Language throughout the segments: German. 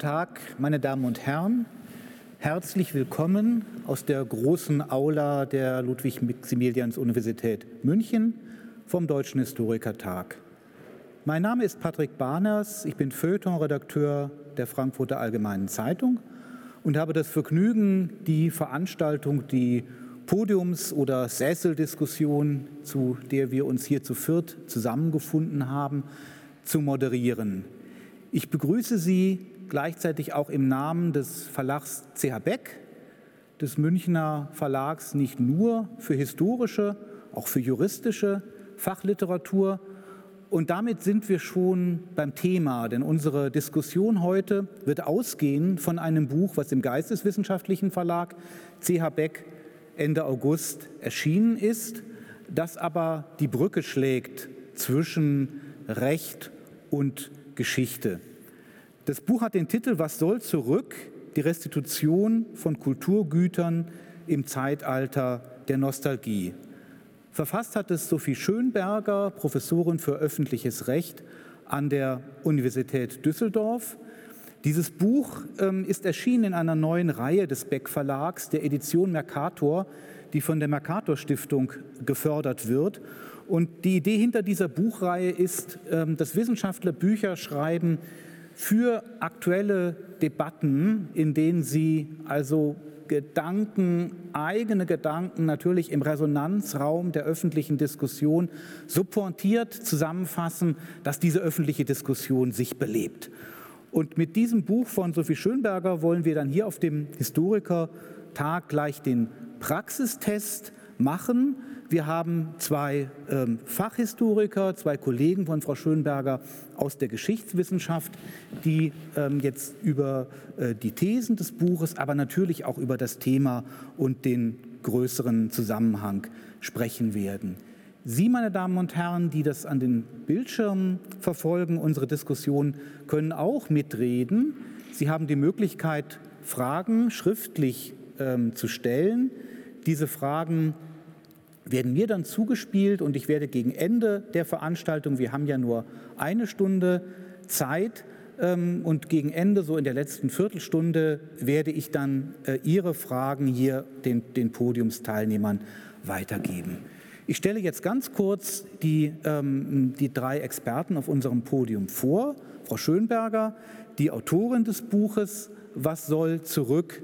Tag, meine Damen und Herren. Herzlich willkommen aus der großen Aula der Ludwig-Maximilians-Universität München vom Deutschen Historikertag. Mein Name ist Patrick Barners, ich bin Feuilleton-Redakteur der Frankfurter Allgemeinen Zeitung und habe das Vergnügen, die Veranstaltung, die Podiums- oder Sesseldiskussion, zu der wir uns hier zu viert zusammengefunden haben, zu moderieren. Ich begrüße Sie gleichzeitig auch im Namen des Verlags CH Beck, des Münchner Verlags nicht nur für historische, auch für juristische Fachliteratur. Und damit sind wir schon beim Thema, denn unsere Diskussion heute wird ausgehen von einem Buch, was im Geisteswissenschaftlichen Verlag CH Beck Ende August erschienen ist, das aber die Brücke schlägt zwischen Recht und Geschichte. Das Buch hat den Titel Was soll zurück? Die Restitution von Kulturgütern im Zeitalter der Nostalgie. Verfasst hat es Sophie Schönberger, Professorin für öffentliches Recht an der Universität Düsseldorf. Dieses Buch ähm, ist erschienen in einer neuen Reihe des Beck Verlags, der Edition Mercator, die von der Mercator Stiftung gefördert wird. Und die Idee hinter dieser Buchreihe ist, ähm, dass Wissenschaftler Bücher schreiben für aktuelle Debatten, in denen sie also Gedanken, eigene Gedanken natürlich im Resonanzraum der öffentlichen Diskussion so pointiert zusammenfassen, dass diese öffentliche Diskussion sich belebt. Und mit diesem Buch von Sophie Schönberger wollen wir dann hier auf dem Historikertag gleich den Praxistest machen. Wir haben zwei ähm, Fachhistoriker, zwei Kollegen von Frau Schönberger aus der Geschichtswissenschaft, die ähm, jetzt über äh, die Thesen des Buches, aber natürlich auch über das Thema und den größeren Zusammenhang sprechen werden. Sie, meine Damen und Herren, die das an den Bildschirmen verfolgen, unsere Diskussion, können auch mitreden. Sie haben die Möglichkeit, Fragen schriftlich ähm, zu stellen. Diese Fragen werden mir dann zugespielt und ich werde gegen Ende der Veranstaltung, wir haben ja nur eine Stunde Zeit, ähm, und gegen Ende, so in der letzten Viertelstunde, werde ich dann äh, Ihre Fragen hier den, den Podiumsteilnehmern weitergeben. Ich stelle jetzt ganz kurz die, ähm, die drei Experten auf unserem Podium vor. Frau Schönberger, die Autorin des Buches Was soll zurück?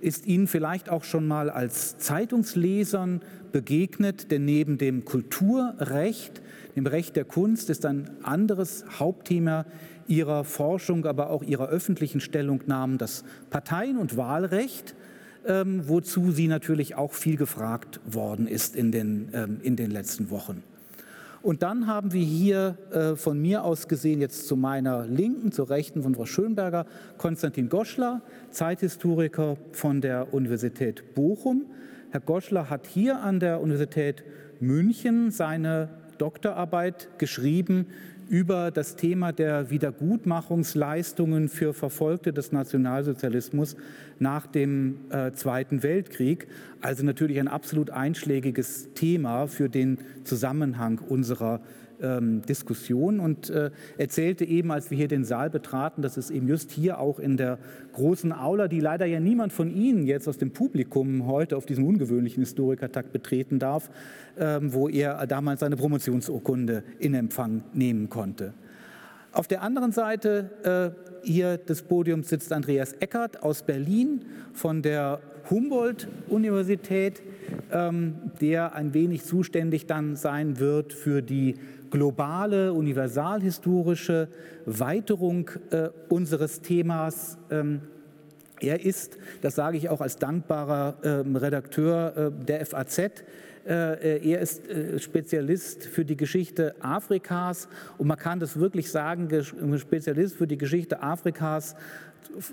ist Ihnen vielleicht auch schon mal als Zeitungslesern begegnet, denn neben dem Kulturrecht, dem Recht der Kunst, ist ein anderes Hauptthema Ihrer Forschung, aber auch Ihrer öffentlichen Stellungnahmen das Parteien- und Wahlrecht ähm, wozu sie natürlich auch viel gefragt worden ist in den, ähm, in den letzten Wochen. Und dann haben wir hier äh, von mir aus gesehen, jetzt zu meiner Linken, zur Rechten von Frau Schönberger, Konstantin Goschler, Zeithistoriker von der Universität Bochum. Herr Goschler hat hier an der Universität München seine Doktorarbeit geschrieben über das Thema der Wiedergutmachungsleistungen für Verfolgte des Nationalsozialismus nach dem äh, Zweiten Weltkrieg. Also natürlich ein absolut einschlägiges Thema für den Zusammenhang unserer ähm, Diskussion und äh, erzählte eben, als wir hier den Saal betraten, dass es eben just hier auch in der großen Aula, die leider ja niemand von Ihnen jetzt aus dem Publikum heute auf diesem ungewöhnlichen Historikertag betreten darf, ähm, wo er damals seine Promotionsurkunde in Empfang nehmen konnte. Auf der anderen Seite äh, hier des Podiums sitzt Andreas Eckert aus Berlin von der Humboldt-Universität, ähm, der ein wenig zuständig dann sein wird für die globale, universalhistorische Weiterung äh, unseres Themas. Ähm, er ist, das sage ich auch als dankbarer ähm, Redakteur äh, der FAZ, äh, er ist äh, Spezialist für die Geschichte Afrikas und man kann das wirklich sagen, Spezialist für die Geschichte Afrikas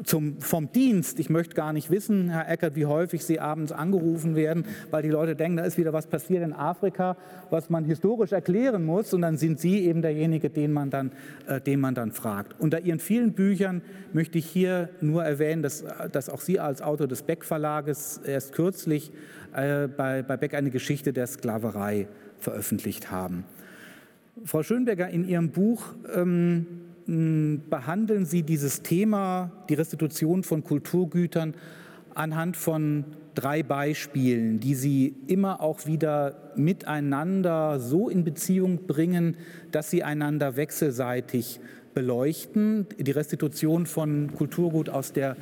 zum, vom Dienst. Ich möchte gar nicht wissen, Herr Eckert, wie häufig Sie abends angerufen werden, weil die Leute denken, da ist wieder was passiert in Afrika, was man historisch erklären muss. Und dann sind Sie eben derjenige, den man dann, äh, den man dann fragt. Unter Ihren vielen Büchern möchte ich hier nur erwähnen, dass, dass auch Sie als Autor des Beck Verlages erst kürzlich äh, bei, bei Beck eine Geschichte der Sklaverei veröffentlicht haben. Frau Schönberger, in Ihrem Buch ähm, behandeln Sie dieses Thema, die Restitution von Kulturgütern, anhand von drei Beispielen, die Sie immer auch wieder miteinander so in Beziehung bringen, dass sie einander wechselseitig beleuchten. Die Restitution von Kulturgut aus der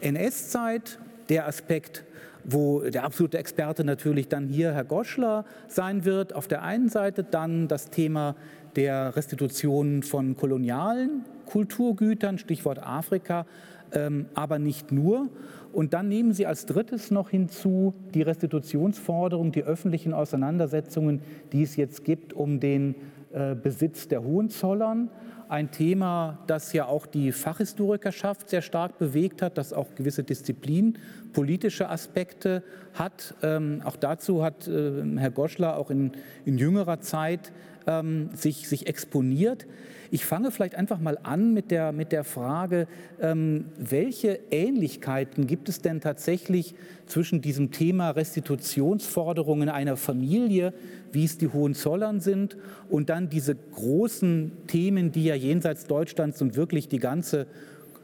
NS-Zeit, der Aspekt, wo der absolute Experte natürlich dann hier Herr Goschler sein wird, auf der einen Seite, dann das Thema der Restitution von kolonialen Kulturgütern, Stichwort Afrika, ähm, aber nicht nur. Und dann nehmen Sie als drittes noch hinzu die Restitutionsforderung, die öffentlichen Auseinandersetzungen, die es jetzt gibt um den äh, Besitz der Hohenzollern. Ein Thema, das ja auch die Fachhistorikerschaft sehr stark bewegt hat, das auch gewisse Disziplin, politische Aspekte hat. Ähm, auch dazu hat äh, Herr Goschler auch in, in jüngerer Zeit ähm, sich, sich exponiert. Ich fange vielleicht einfach mal an mit der, mit der Frage, ähm, welche Ähnlichkeiten gibt es denn tatsächlich zwischen diesem Thema Restitutionsforderungen einer Familie, wie es die Hohenzollern sind, und dann diese großen Themen, die ja jenseits Deutschlands und wirklich die ganze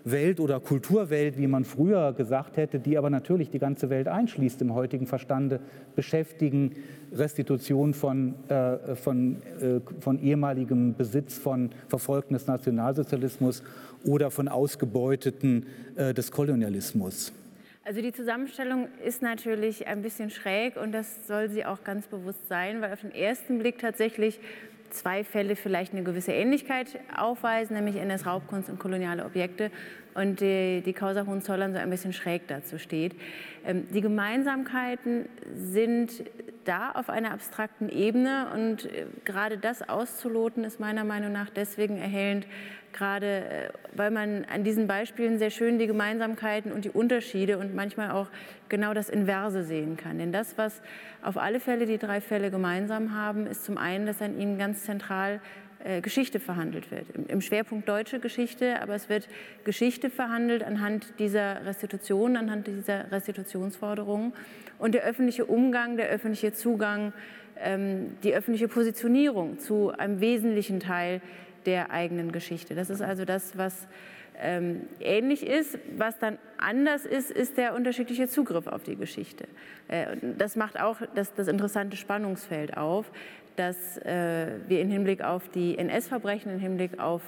Welt oder Kulturwelt, wie man früher gesagt hätte, die aber natürlich die ganze Welt einschließt im heutigen Verstande, beschäftigen, Restitution von, äh, von, äh, von ehemaligem Besitz von Verfolgten des Nationalsozialismus oder von Ausgebeuteten äh, des Kolonialismus. Also die Zusammenstellung ist natürlich ein bisschen schräg und das soll sie auch ganz bewusst sein, weil auf den ersten Blick tatsächlich zwei Fälle vielleicht eine gewisse Ähnlichkeit aufweisen, nämlich NS-Raubkunst und koloniale Objekte und die, die Causa Hohenzollern so ein bisschen schräg dazu steht. Ähm, die Gemeinsamkeiten sind da auf einer abstrakten Ebene und äh, gerade das auszuloten ist meiner Meinung nach deswegen erhellend, gerade äh, weil man an diesen Beispielen sehr schön die Gemeinsamkeiten und die Unterschiede und manchmal auch genau das Inverse sehen kann. Denn das, was auf alle Fälle die drei Fälle gemeinsam haben, ist zum einen, dass an ihnen ganz zentral äh, Geschichte verhandelt wird. Im Schwerpunkt deutsche Geschichte, aber es wird Geschichte verhandelt anhand dieser Restitution, anhand dieser Restitutionsforderungen und der öffentliche Umgang, der öffentliche Zugang, ähm, die öffentliche Positionierung zu einem wesentlichen Teil der eigenen Geschichte. Das ist also das, was ähm, ähnlich ist. Was dann anders ist, ist der unterschiedliche Zugriff auf die Geschichte. Äh, das macht auch das, das interessante Spannungsfeld auf, dass äh, wir im Hinblick auf die NS-Verbrechen, im Hinblick auf,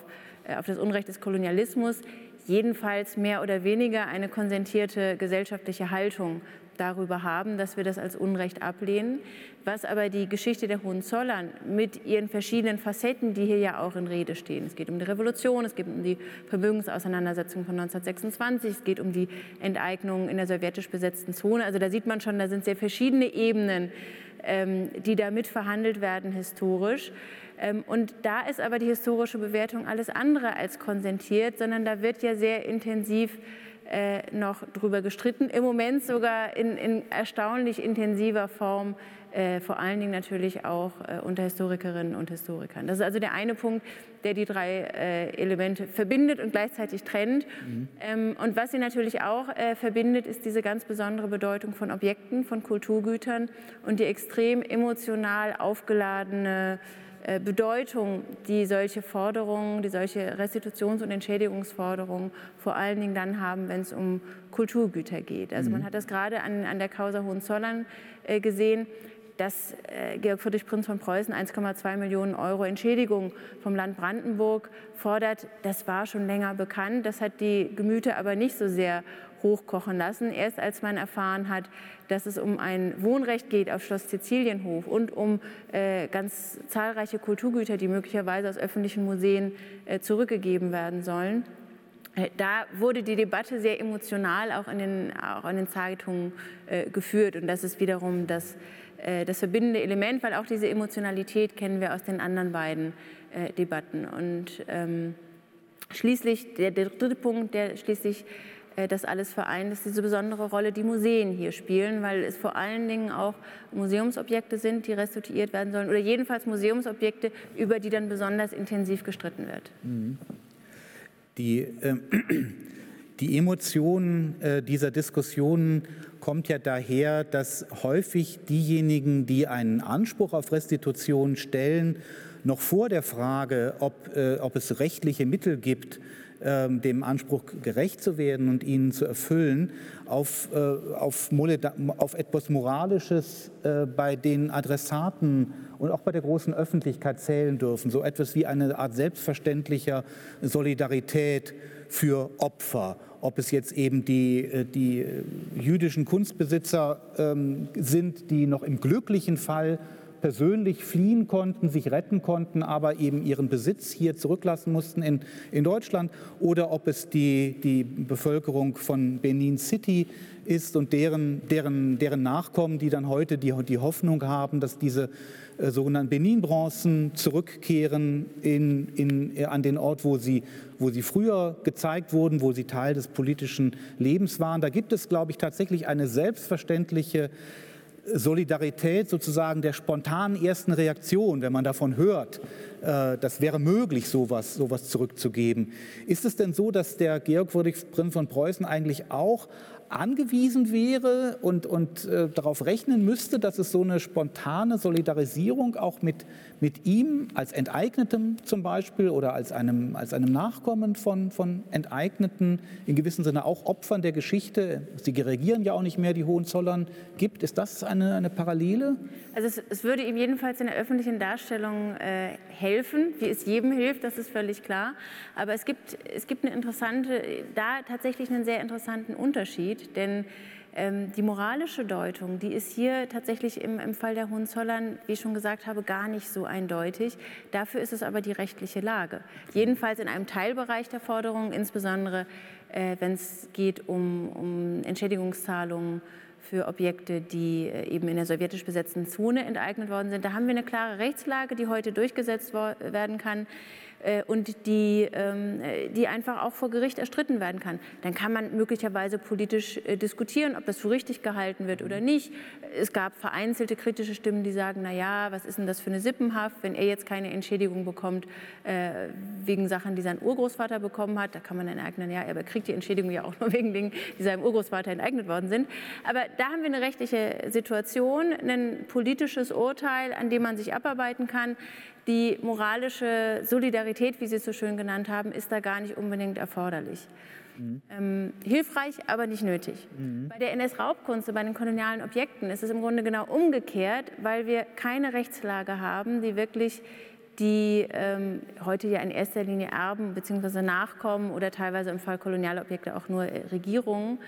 äh, auf das Unrecht des Kolonialismus jedenfalls mehr oder weniger eine konsentierte gesellschaftliche Haltung darüber haben, dass wir das als Unrecht ablehnen. Was aber die Geschichte der Hohenzollern mit ihren verschiedenen Facetten, die hier ja auch in Rede stehen, es geht um die Revolution, es geht um die Vermögensauseinandersetzung von 1926, es geht um die Enteignung in der sowjetisch besetzten Zone. Also da sieht man schon, da sind sehr verschiedene Ebenen, ähm, die da mitverhandelt werden historisch. Ähm, und da ist aber die historische Bewertung alles andere als konsentiert, sondern da wird ja sehr intensiv äh, noch drüber gestritten. Im Moment sogar in, in erstaunlich intensiver Form, äh, vor allen Dingen natürlich auch äh, unter Historikerinnen und Historikern. Das ist also der eine Punkt, der die drei äh, Elemente verbindet und gleichzeitig trennt. Mhm. Ähm, und was sie natürlich auch äh, verbindet, ist diese ganz besondere Bedeutung von Objekten, von Kulturgütern und die extrem emotional aufgeladene Bedeutung, die solche Forderungen, die solche Restitutions- und Entschädigungsforderungen vor allen Dingen dann haben, wenn es um Kulturgüter geht. Also man mhm. hat das gerade an, an der Causa Hohenzollern äh, gesehen dass äh, Georg Friedrich Prinz von Preußen 1,2 Millionen Euro Entschädigung vom Land Brandenburg fordert, das war schon länger bekannt. Das hat die Gemüter aber nicht so sehr hochkochen lassen. Erst als man erfahren hat, dass es um ein Wohnrecht geht auf Schloss Sizilienhof und um äh, ganz zahlreiche Kulturgüter, die möglicherweise aus öffentlichen Museen äh, zurückgegeben werden sollen. Äh, da wurde die Debatte sehr emotional auch in den, auch in den Zeitungen äh, geführt. Und das ist wiederum das, äh, das verbindende Element, weil auch diese Emotionalität kennen wir aus den anderen beiden äh, Debatten. Und ähm, schließlich, der, der dritte Punkt, der schließlich das alles vereint, ist diese besondere Rolle, die Museen hier spielen, weil es vor allen Dingen auch Museumsobjekte sind, die restituiert werden sollen oder jedenfalls Museumsobjekte, über die dann besonders intensiv gestritten wird. Mhm. Die, äh, die Emotion äh, dieser Diskussionen kommt ja daher, dass häufig diejenigen, die einen Anspruch auf Restitution stellen, noch vor der Frage, ob, äh, ob es rechtliche Mittel gibt, dem Anspruch gerecht zu werden und ihn zu erfüllen, auf, äh, auf, auf etwas Moralisches äh, bei den Adressaten und auch bei der großen Öffentlichkeit zählen dürfen. So etwas wie eine Art selbstverständlicher Solidarität für Opfer. Ob es jetzt eben die, äh, die jüdischen Kunstbesitzer ähm, sind, die noch im glücklichen Fall persönlich fliehen konnten, sich retten konnten, aber eben ihren Besitz hier zurücklassen mussten in, in Deutschland, oder ob es die, die Bevölkerung von Benin City ist und deren, deren, deren Nachkommen, die dann heute die, die Hoffnung haben, dass diese äh, sogenannten Benin-Bronzen zurückkehren in, in, äh, an den Ort, wo sie, wo sie früher gezeigt wurden, wo sie Teil des politischen Lebens waren. Da gibt es, glaube ich, tatsächlich eine selbstverständliche Solidarität sozusagen der spontanen ersten Reaktion, wenn man davon hört, äh, das wäre möglich, sowas, sowas zurückzugeben. Ist es denn so, dass der Georg Friedrich von Preußen eigentlich auch angewiesen wäre und, und äh, darauf rechnen müsste, dass es so eine spontane Solidarisierung auch mit, mit ihm als Enteignetem zum Beispiel oder als einem, als einem Nachkommen von, von Enteigneten, in gewissem Sinne auch Opfern der Geschichte, sie regieren ja auch nicht mehr, die Hohenzollern, gibt. Ist das eine, eine Parallele? Also es, es würde ihm jedenfalls in der öffentlichen Darstellung äh, helfen, wie es jedem hilft, das ist völlig klar. Aber es gibt, es gibt eine interessante, da tatsächlich einen sehr interessanten Unterschied, denn die moralische Deutung, die ist hier tatsächlich im, im Fall der Hohenzollern, wie ich schon gesagt habe, gar nicht so eindeutig. Dafür ist es aber die rechtliche Lage. Jedenfalls in einem Teilbereich der Forderungen, insbesondere äh, wenn es geht um, um Entschädigungszahlungen für Objekte, die äh, eben in der sowjetisch besetzten Zone enteignet worden sind. Da haben wir eine klare Rechtslage, die heute durchgesetzt werden kann. Äh, und die, ähm, die einfach auch vor Gericht erstritten werden kann. Dann kann man möglicherweise politisch äh, diskutieren, ob das für richtig gehalten wird oder nicht. Es gab vereinzelte kritische Stimmen, die sagen, na ja, was ist denn das für eine Sippenhaft, wenn er jetzt keine Entschädigung bekommt äh, wegen Sachen, die sein Urgroßvater bekommen hat. Da kann man dann eignen, ja, er kriegt die Entschädigung ja auch nur wegen Dingen, die seinem Urgroßvater enteignet worden sind. Aber da haben wir eine rechtliche Situation, ein politisches Urteil, an dem man sich abarbeiten kann. Die moralische Solidarität, wie Sie es so schön genannt haben, ist da gar nicht unbedingt erforderlich. Mhm. Ähm, hilfreich, aber nicht nötig. Mhm. Bei der NS-Raubkunst, bei den kolonialen Objekten ist es im Grunde genau umgekehrt, weil wir keine Rechtslage haben, die wirklich die ähm, heute ja in erster Linie Erben bzw. Nachkommen oder teilweise im Fall kolonialer Objekte auch nur Regierungen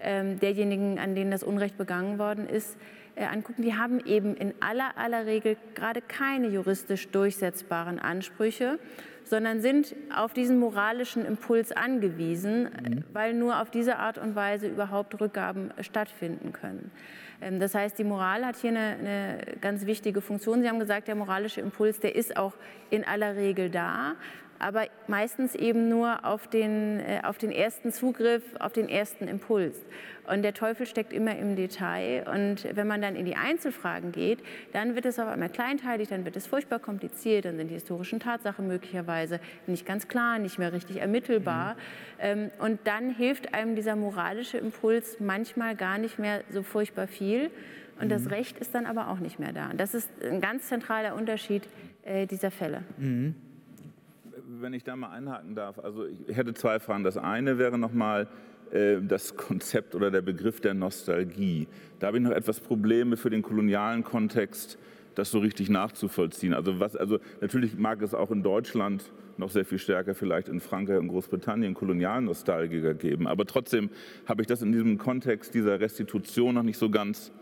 ähm, derjenigen, an denen das Unrecht begangen worden ist, angucken, die haben eben in aller, aller Regel gerade keine juristisch durchsetzbaren Ansprüche, sondern sind auf diesen moralischen Impuls angewiesen, mhm. weil nur auf diese Art und Weise überhaupt Rückgaben stattfinden können. Ähm, das heißt, die Moral hat hier eine, eine, ganz wichtige Funktion. Sie haben gesagt, der moralische Impuls, der ist auch in aller Regel da aber meistens eben nur auf den, äh, auf den ersten Zugriff, auf den ersten Impuls. Und der Teufel steckt immer im Detail. Und wenn man dann in die Einzelfragen geht, dann wird es auf einmal kleinteilig, dann wird es furchtbar kompliziert, dann sind die historischen Tatsachen möglicherweise nicht ganz klar, nicht mehr richtig ermittelbar. Mhm. Ähm, und dann hilft einem dieser moralische Impuls manchmal gar nicht mehr so furchtbar viel. Und mhm. das Recht ist dann aber auch nicht mehr da. Und das ist ein ganz zentraler Unterschied äh, dieser Fälle. Mhm wenn ich da mal einhaken darf, also ich hätte zwei Fragen. Das eine wäre nochmal äh, das Konzept oder der Begriff der Nostalgie. Da habe ich noch etwas Probleme für den kolonialen Kontext, das so richtig nachzuvollziehen. Also, was, also natürlich mag es auch in Deutschland noch sehr viel stärker vielleicht in Frankreich und Großbritannien Kolonialnostalgiker geben. Aber trotzdem habe ich das in diesem Kontext dieser Restitution noch nicht so ganz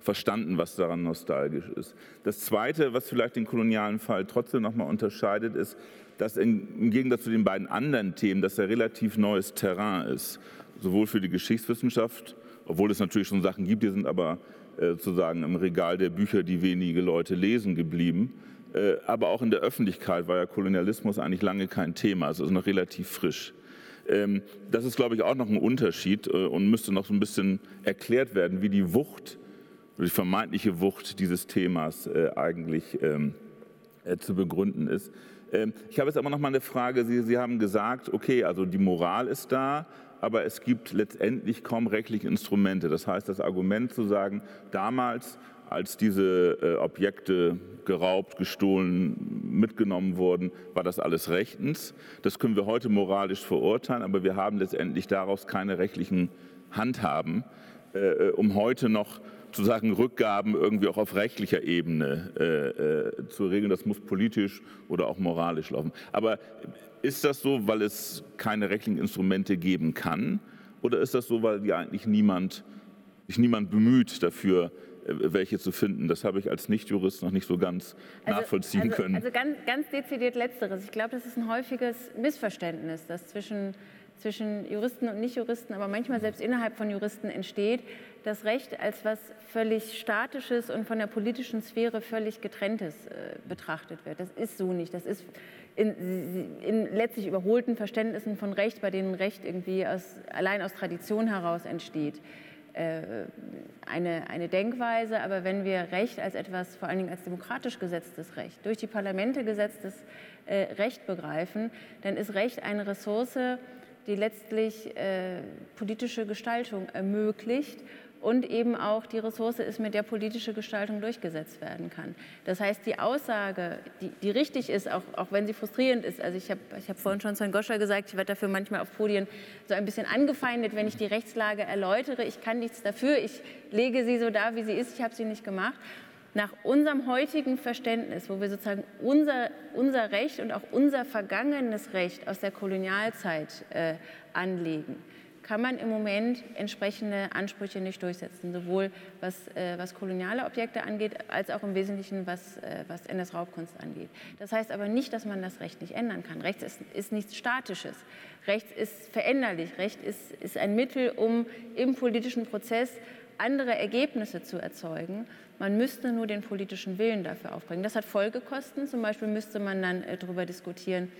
verstanden, was daran nostalgisch ist. Das Zweite, was vielleicht den kolonialen Fall trotzdem noch mal unterscheidet, ist, dass im Gegensatz zu den beiden anderen Themen das ja relativ neues Terrain ist, sowohl für die Geschichtswissenschaft, obwohl es natürlich schon Sachen gibt, die sind aber äh, sozusagen im Regal der Bücher, die wenige Leute lesen, geblieben. Äh, aber auch in der Öffentlichkeit war ja Kolonialismus eigentlich lange kein Thema, also ist noch relativ frisch. Ähm, das ist, glaube ich, auch noch ein Unterschied äh, und müsste noch so ein bisschen erklärt werden, wie die Wucht, die vermeintliche Wucht dieses Themas eigentlich ähm, äh, zu begründen ist. Ähm, ich habe jetzt aber noch mal eine Frage. Sie, Sie haben gesagt, okay, also die Moral ist da, aber es gibt letztendlich kaum rechtliche Instrumente. Das heißt, das Argument zu sagen, damals als diese äh, Objekte geraubt, gestohlen, mitgenommen wurden, war das alles rechtens. Das können wir heute moralisch verurteilen, aber wir haben letztendlich daraus keine rechtlichen Handhaben, äh, äh um heute noch zu sagen, Rückgaben irgendwie auch auf rechtlicher Ebene äh, äh, zu regeln. Das muss politisch oder auch moralisch laufen. Aber ist das so, weil es keine rechtlichen Instrumente geben kann? Oder ist das so, weil die eigentlich niemand, sich niemand bemüht dafür, äh, welche zu finden. Das habe ich als Nichtjurist noch nicht so ganz also, nachvollziehen also, können. Also ganz, ganz dezidiert Letzteres. Ich glaube, das ist ein häufiges Missverständnis, das zwischen, zwischen Juristen und Nichtjuristen, aber manchmal selbst innerhalb von Juristen entsteht, das Recht als was völlig Statisches und von der politischen Sphäre völlig getrenntes äh, betrachtet wird. Das ist so nicht. Das ist in, in, letztlich überholten Verständnissen von Recht, bei denen Recht irgendwie aus, allein aus Tradition heraus entsteht, äh, eine, eine Denkweise. Aber wenn wir Recht als etwas, vor allen Dingen als demokratisch gesetztes Recht, durch die Parlamente gesetztes äh, Recht begreifen, dann ist Recht eine Ressource, die letztlich äh, politische Gestaltung ermöglicht und eben auch die Ressource ist, mit der politische Gestaltung durchgesetzt werden kann. Das heißt, die Aussage, die, die richtig ist, auch, auch wenn sie frustrierend ist, also ich habe ich hab vorhin schon Herrn Goscher gesagt, ich werde dafür manchmal auf Podien so ein bisschen angefeindet, wenn ich die Rechtslage erläutere. Ich kann nichts dafür, ich lege sie so dar, wie sie ist, ich habe sie nicht gemacht. Nach unserem heutigen Verständnis, wo wir sozusagen unser, unser Recht und auch unser vergangenes Recht aus der Kolonialzeit äh, anlegen, kann man im Moment entsprechende Ansprüche nicht durchsetzen, sowohl was, äh, was koloniale Objekte angeht, als auch im Wesentlichen was, äh, was NS-Raubkunst angeht. Das heißt aber nicht, dass man das Recht nicht ändern kann. Recht ist, ist nichts Statisches. Recht ist veränderlich. Recht ist, ist ein Mittel, um im politischen Prozess andere Ergebnisse zu erzeugen. Man müsste nur den politischen Willen dafür aufbringen. Das hat Folgekosten. Zum Beispiel müsste man dann äh, darüber diskutieren,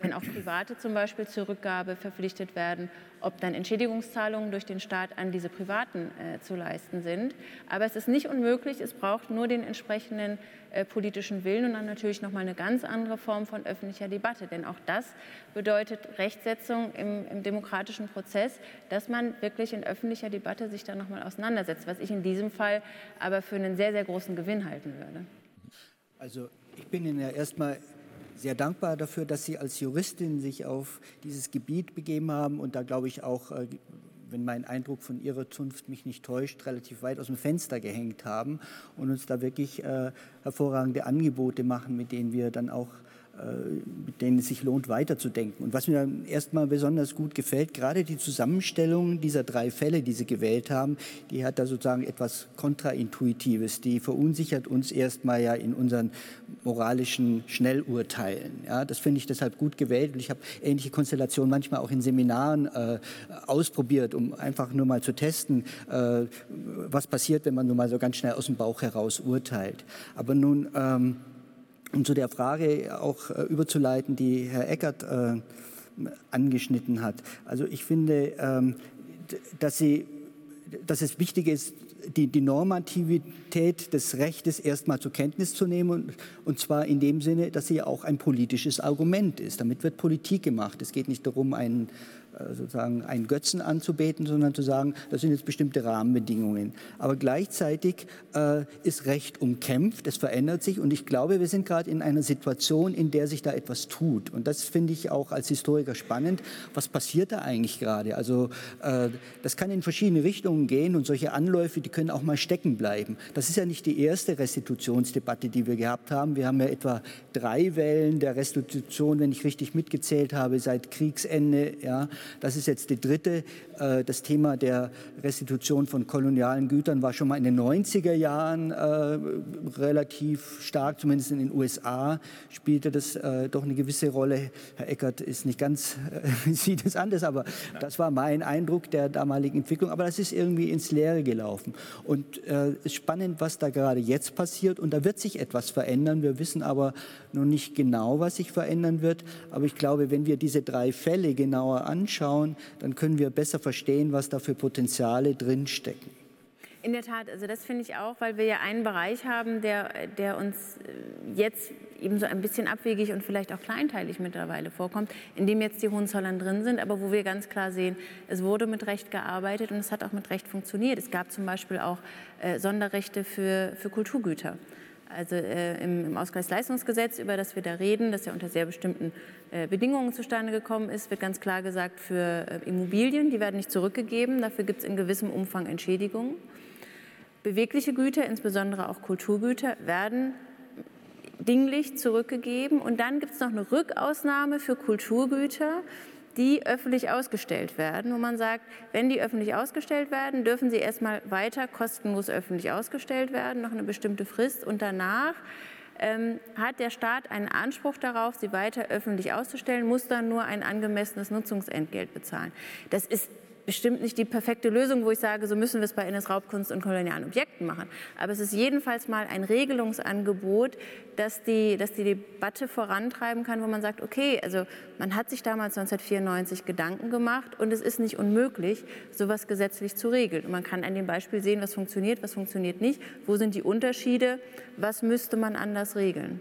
wenn auch Private zum Beispiel zur Rückgabe verpflichtet werden, ob dann Entschädigungszahlungen durch den Staat an diese Privaten äh, zu leisten sind. Aber es ist nicht unmöglich. Es braucht nur den entsprechenden äh, politischen Willen und dann natürlich noch mal eine ganz andere Form von öffentlicher Debatte. Denn auch das bedeutet Rechtsetzung im, im demokratischen Prozess, dass man wirklich in öffentlicher Debatte sich da noch mal auseinandersetzt, was ich in diesem Fall aber für einen sehr, sehr großen Gewinn halten würde. Also ich bin Ihnen ja erstmal sehr dankbar dafür, dass Sie als Juristin sich auf dieses Gebiet begeben haben und da glaube ich auch äh, wenn mein Eindruck von Ihrer Zunft mich nicht täuscht, relativ weit aus dem Fenster gehängt haben und uns da wirklich äh, hervorragende Angebote machen, mit denen wir dann auch mit denen es sich lohnt, weiterzudenken. Und was mir erstmal besonders gut gefällt, gerade die Zusammenstellung dieser drei Fälle, die Sie gewählt haben, die hat da sozusagen etwas Kontraintuitives. Die verunsichert uns erstmal ja in unseren moralischen Schnellurteilen. Ja, das finde ich deshalb gut gewählt. Und ich habe ähnliche Konstellationen manchmal auch in Seminaren äh, ausprobiert, um einfach nur mal zu testen, äh, was passiert, wenn man nur mal so ganz schnell aus dem Bauch heraus urteilt. Aber nun... Ähm, um zu der Frage auch äh, überzuleiten, die Herr Eckert äh, angeschnitten hat. Also ich finde, ähm, dass, sie, dass es wichtig ist, die, die Normativität des Rechtes erstmal zur Kenntnis zu nehmen und, und zwar in dem Sinne, dass sie auch ein politisches Argument ist. Damit wird Politik gemacht. Es geht nicht darum, einen sozusagen einen Götzen anzubeten, sondern zu sagen, das sind jetzt bestimmte Rahmenbedingungen. Aber gleichzeitig äh, ist Recht umkämpft, es verändert sich und ich glaube, wir sind gerade in einer Situation, in der sich da etwas tut. Und das finde ich auch als Historiker spannend. Was passiert da eigentlich gerade? Also äh, das kann in verschiedene Richtungen gehen und solche Anläufe, die können auch mal stecken bleiben. Das ist ja nicht die erste Restitutionsdebatte, die wir gehabt haben. Wir haben ja etwa drei Wellen der Restitution, wenn ich richtig mitgezählt habe, seit Kriegsende. Ja. Das ist jetzt die dritte. Äh, das Thema der Restitution von kolonialen Gütern war schon mal in den 90er Jahren äh, relativ stark, zumindest in den USA spielte das äh, doch eine gewisse Rolle. Herr Eckert ist nicht ganz, sieht es anders, aber das war mein Eindruck der damaligen Entwicklung. Aber das ist irgendwie ins Leere gelaufen. Und es ist spannend, was da gerade jetzt passiert. Und da wird sich etwas verändern. Wir wissen aber noch nicht genau, was sich verändern wird. Aber ich glaube, wenn wir diese drei Fälle genauer anschauen, dann können wir besser verstehen, was da für Potenziale drinstecken. In der Tat, also das finde ich auch, weil wir ja einen Bereich haben, der, der uns äh, jetzt eben so ein bisschen abwegig und vielleicht auch kleinteilig mittlerweile vorkommt, in dem jetzt die Hohenzollern drin sind, aber wo wir ganz klar sehen, es wurde mit Recht gearbeitet und es hat auch mit Recht funktioniert. Es gab zum Beispiel auch äh, Sonderrechte für, für Kulturgüter. Also äh, im, im, Ausgleichsleistungsgesetz, über das wir da reden, das ja unter sehr bestimmten äh, Bedingungen zustande gekommen ist, wird ganz klar gesagt, für äh, Immobilien, die werden nicht zurückgegeben, dafür gibt es in gewissem Umfang Entschädigungen. Bewegliche Güter, insbesondere auch Kulturgüter, werden dinglich zurückgegeben. Und dann gibt es noch eine Rückausnahme für Kulturgüter, die öffentlich ausgestellt werden, wo man sagt, wenn die öffentlich ausgestellt werden, dürfen sie erstmal weiter kostenlos öffentlich ausgestellt werden, noch eine bestimmte Frist. Und danach ähm, hat der Staat einen Anspruch darauf, sie weiter öffentlich auszustellen, muss dann nur ein angemessenes Nutzungsentgelt bezahlen. Das ist bestimmt nicht die perfekte Lösung, wo ich sage, so müssen wir es bei NS-Raubkunst und kolonialen Objekten machen. Aber es ist jedenfalls mal ein Regelungsangebot, das die, das die Debatte vorantreiben kann, wo man sagt, okay, also man hat sich damals 1994 Gedanken gemacht und es ist nicht unmöglich, sowas gesetzlich zu regeln. Und man kann an dem Beispiel sehen, was funktioniert, was funktioniert nicht, wo sind die Unterschiede, was müsste man anders regeln.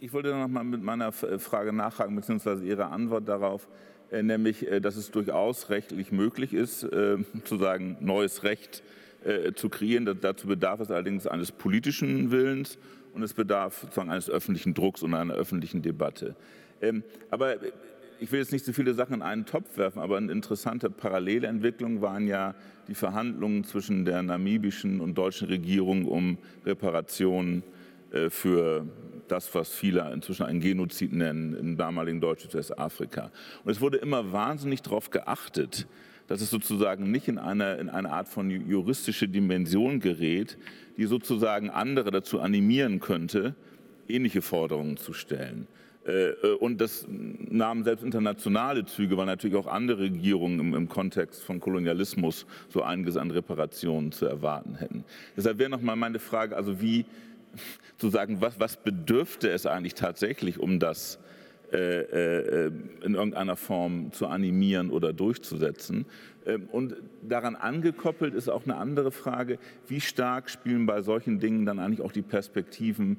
Ich wollte noch mal mit meiner Frage nachhaken, beziehungsweise Ihre Antwort darauf. Äh, nämlich äh, dass es durchaus rechtlich möglich ist, äh, zu sagen, neues Recht zu kreieren. Dazu bedarf es allerdings eines politischen Willens und es bedarf sozusagen eines öffentlichen Drucks und einer öffentlichen Debatte. Ähm, aber ich will jetzt nicht so viele Sachen in einen Topf werfen, aber eine interessante Parallelentwicklung waren ja die Verhandlungen zwischen der namibischen und deutschen Regierung um Reparationen für das, was viele inzwischen ein Genozid nennen, im damaligen deutschen Westafrika. Und es wurde immer wahnsinnig darauf geachtet, dass es sozusagen nicht in eine, in eine Art von juristische Dimension gerät, die sozusagen andere dazu animieren könnte, ähnliche Forderungen zu stellen. Äh, äh, und das nahmen selbst internationale Züge, weil natürlich auch andere Regierungen im, im Kontext von Kolonialismus so einiges an Reparationen zu erwarten hätten. Deshalb wäre nochmal meine Frage, also wie, zu sagen, was, was bedürfte es eigentlich tatsächlich, um das äh, äh, in irgendeiner Form zu animieren oder durchzusetzen. Ähm, und daran angekoppelt ist auch eine andere Frage, wie stark spielen bei solchen Dingen dann eigentlich auch die Perspektiven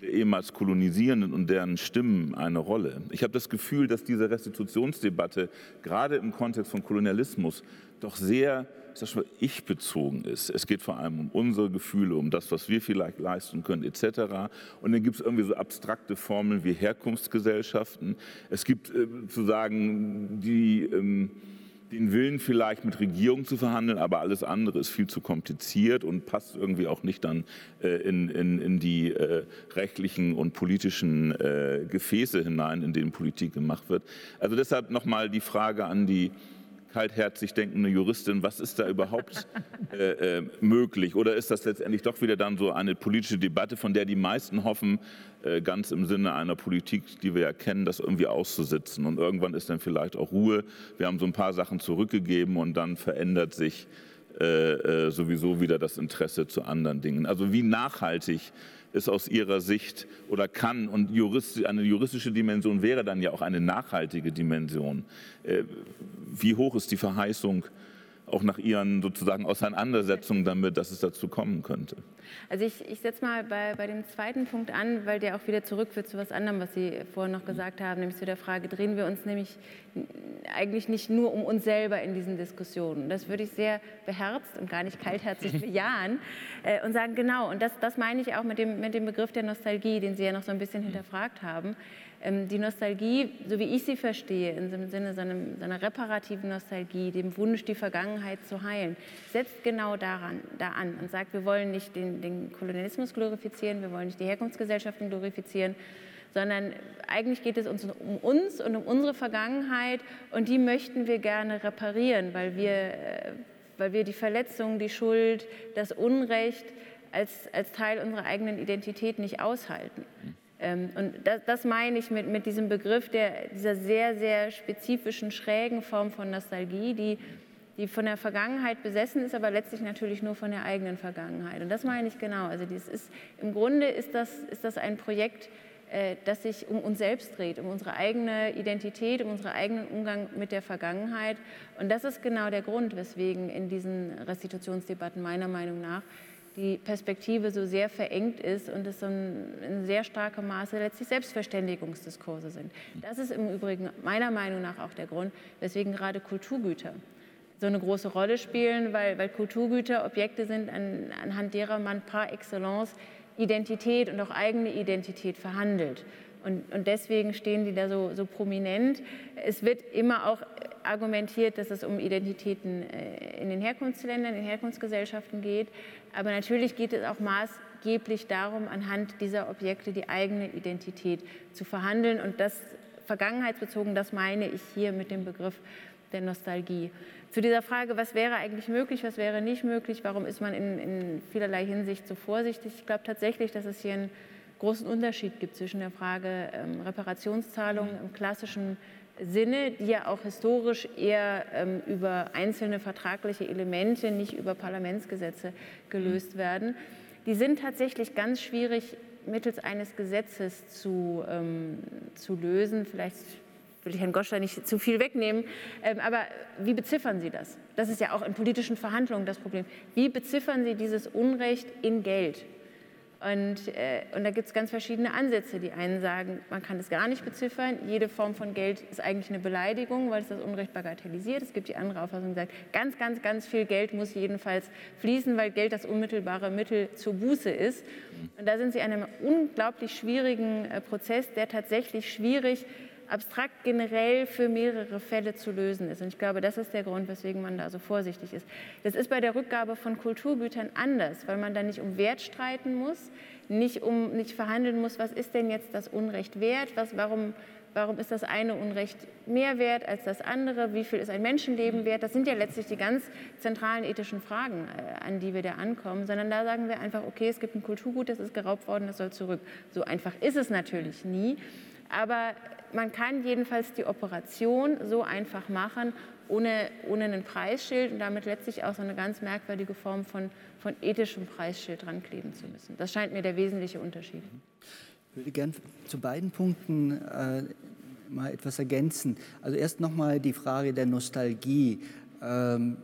der ehemals Kolonisierenden und deren Stimmen eine Rolle. Ich habe das Gefühl, dass diese Restitutionsdebatte gerade im Kontext von Kolonialismus doch sehr ich-bezogen ist. Es geht vor allem um unsere Gefühle, um das, was wir vielleicht leisten können, etc. Und dann gibt es irgendwie so abstrakte Formeln wie Herkunftsgesellschaften. Es gibt äh, sozusagen die ähm, den Willen vielleicht mit Regierungen zu verhandeln, aber alles andere ist viel zu kompliziert und passt irgendwie auch nicht dann äh, in, in, in, die äh, rechtlichen und politischen äh, Gefäße hinein, in denen Politik gemacht wird. Also deshalb nochmal die Frage an die kaltherzig denkende Juristin, was ist da überhaupt äh, äh, möglich? Oder ist das letztendlich doch wieder dann so eine politische Debatte, von der die meisten hoffen, äh, ganz im Sinne einer Politik, die wir ja kennen, das irgendwie auszusitzen? Und irgendwann ist dann vielleicht auch Ruhe. Wir haben so ein paar Sachen zurückgegeben und dann verändert sich äh, äh, sowieso wieder das Interesse zu anderen Dingen. Also wie nachhaltig ist aus Ihrer Sicht oder kann und juristisch, eine juristische Dimension wäre dann ja auch eine nachhaltige Dimension. Äh, wie hoch ist die Verheißung auch nach Ihren sozusagen Auseinandersetzungen damit, dass es dazu kommen könnte? Also ich, ich setze mal bei, bei dem zweiten Punkt an, weil der auch wieder zurückführt zu was anderem, was Sie vorhin noch gesagt haben, nämlich zu der Frage, drehen wir uns nämlich eigentlich nicht nur um uns selber in diesen Diskussionen. Das würde ich sehr beherzt und gar nicht kaltherzig bejahen äh, und sagen, genau, und das, das meine ich auch mit dem, mit dem Begriff der Nostalgie, den Sie ja noch so ein bisschen hinterfragt haben. Ähm, die Nostalgie, so wie ich sie verstehe, im Sinne seiner, reparativen Nostalgie, dem Wunsch, die Vergangenheit zu heilen, setzt genau daran, da an und sagt, wir wollen nicht den, den Kolonialismus glorifizieren, wir wollen nicht die Herkunftsgesellschaften glorifizieren, sondern eigentlich geht es uns um uns und um unsere Vergangenheit und die möchten wir gerne reparieren, weil wir, äh, weil wir die Verletzung, die Schuld, das Unrecht als, als Teil unserer eigenen Identität nicht aushalten. Ähm, und das, das, meine ich mit, mit diesem Begriff der, dieser sehr, sehr spezifischen, schrägen Form von Nostalgie, die, die von der Vergangenheit besessen ist, aber letztlich natürlich nur von der eigenen Vergangenheit. Und das meine ich genau. Also dieses ist, im Grunde ist das, ist das ein Projekt äh, das sich um uns selbst dreht, um unsere eigene Identität, um unseren eigenen Umgang mit der Vergangenheit. Und das ist genau der Grund, weswegen in diesen Restitutionsdebatten meiner Meinung nach die Perspektive so sehr verengt ist und es so in sehr starkem Maße letztlich Selbstverständigungsdiskurse sind. Das ist im Übrigen meiner Meinung nach auch der Grund, weswegen gerade Kulturgüter so eine große Rolle spielen, weil, weil Kulturgüter Objekte sind, an, anhand derer man par excellence Identität und auch eigene Identität verhandelt. Und, und deswegen stehen die da so, so, prominent. Es wird immer auch argumentiert, dass es um Identitäten äh, in den Herkunftsländern, in den Herkunftsgesellschaften geht. Aber natürlich geht es auch maßgeblich darum, anhand dieser Objekte die eigene Identität zu verhandeln. Und das vergangenheitsbezogen, das meine ich hier mit dem Begriff der Nostalgie. Zu dieser Frage, was wäre eigentlich möglich, was wäre nicht möglich, warum ist man in, in vielerlei Hinsicht so vorsichtig? Ich glaube tatsächlich, dass es hier einen großen Unterschied gibt zwischen der Frage ähm, Reparationszahlungen im klassischen Sinne, die ja auch historisch eher ähm, über einzelne vertragliche Elemente, nicht über Parlamentsgesetze gelöst werden. Die sind tatsächlich ganz schwierig mittels eines Gesetzes zu, ähm, zu lösen. Vielleicht will ich Herrn Goschler nicht zu viel wegnehmen, ähm, aber wie beziffern Sie das? Das ist ja auch in politischen Verhandlungen das Problem. Wie beziffern Sie dieses Unrecht in Geld? Und, äh, und da gibt es ganz verschiedene Ansätze. Die einen sagen, man kann es gar nicht beziffern. Jede Form von Geld ist eigentlich eine Beleidigung, weil es das Unrecht bagatellisiert. Es gibt die andere Auffassung, die sagt, ganz, ganz, ganz viel Geld muss jedenfalls fließen, weil Geld das unmittelbare Mittel zur Buße ist. Und da sind sie in einem unglaublich schwierigen äh, Prozess, der tatsächlich schwierig ist abstrakt generell für mehrere Fälle zu lösen ist. Und ich glaube, das ist der Grund, weswegen man da so vorsichtig ist. Das ist bei der Rückgabe von Kulturgütern anders, weil man da nicht um Wert streiten muss, nicht, um, nicht verhandeln muss, was ist denn jetzt das Unrecht wert, was, warum, warum ist das eine Unrecht mehr wert als das andere, wie viel ist ein Menschenleben wert. Das sind ja letztlich die ganz zentralen ethischen Fragen, äh, an die wir da ankommen, sondern da sagen wir einfach, okay, es gibt ein Kulturgut, das ist geraubt worden, das soll zurück. So einfach ist es natürlich nie. Aber man kann jedenfalls die Operation so einfach machen, ohne, ohne einen Preisschild und damit letztlich auch so eine ganz merkwürdige Form von, von ethischem Preisschild dran kleben zu müssen. Das scheint mir der wesentliche Unterschied. Ich würde gerne zu beiden Punkten äh, mal etwas ergänzen. Also erst nochmal die Frage der Nostalgie. Ähm,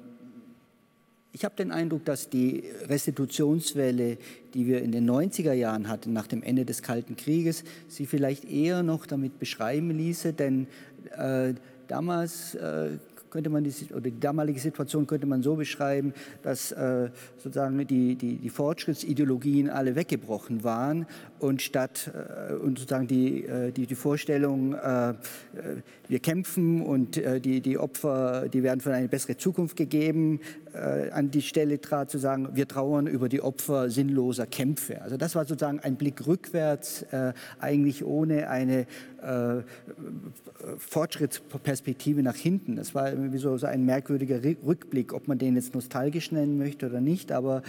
ich habe den Eindruck, dass die Restitutionswelle, die wir in den 90er Jahren hatten, nach dem Ende des Kalten Krieges, sie vielleicht eher noch damit beschreiben ließe, denn äh, damals äh, könnte man die, oder die damalige Situation könnte man so beschreiben, dass äh, sozusagen die, die, die Fortschrittsideologien alle weggebrochen waren und statt äh, und sozusagen die, äh, die, die Vorstellung, äh, äh, wir kämpfen und äh, die, die Opfer, die werden für eine bessere Zukunft gegeben, an die Stelle trat zu sagen, wir trauern über die Opfer sinnloser Kämpfe. Also das war sozusagen ein Blick rückwärts, eigentlich ohne eine Fortschrittsperspektive nach hinten. Das war irgendwie so, so ein merkwürdiger Rückblick, ob man den jetzt nostalgisch nennen möchte oder nicht, aber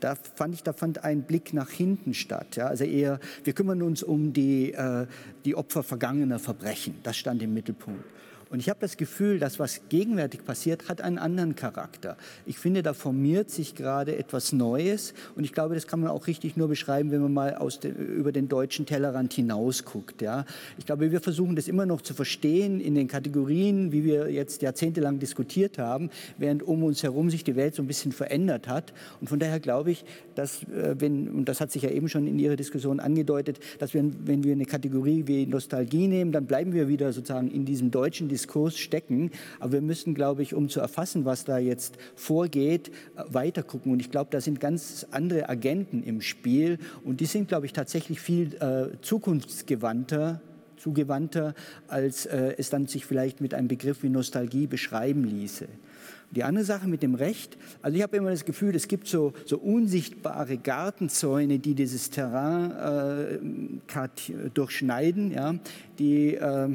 da fand ich, da fand ein Blick nach hinten statt. Ja? Also eher wir kümmern uns um die, äh, die Opfer vergangener Verbrechen. Das stand im Mittelpunkt. Und ich habe das Gefühl, dass was gegenwärtig passiert, hat einen anderen Charakter. Ich finde, da formiert sich gerade etwas Neues. Und ich glaube, das kann man auch richtig nur beschreiben, wenn man mal aus de, über den deutschen Tellerrand hinaus guckt. Ja. Ich glaube, wir versuchen das immer noch zu verstehen in den Kategorien, wie wir jetzt jahrzehntelang diskutiert haben, während um uns herum sich die Welt so ein bisschen verändert hat. Und von daher glaube ich, dass, äh, wenn, und das hat sich ja eben schon in Ihrer Diskussion angedeutet, dass wir, wenn wir eine Kategorie wie Nostalgie nehmen, dann bleiben wir wieder sozusagen in diesem deutschen Diskurs Diskurs stecken. Aber wir müssen, glaube ich, um zu erfassen, was da jetzt vorgeht, äh, weiter gucken. Und ich glaube, da sind ganz andere Agenten im Spiel. Und die sind, glaube ich, tatsächlich viel äh, zukunftsgewandter zugewandter, als äh, es dann sich vielleicht mit einem Begriff wie Nostalgie beschreiben ließe. Die andere Sache mit dem Recht, also ich habe immer das Gefühl, es gibt so, so unsichtbare Gartenzäune, die dieses Terrain äh, durchschneiden, ja, die, äh,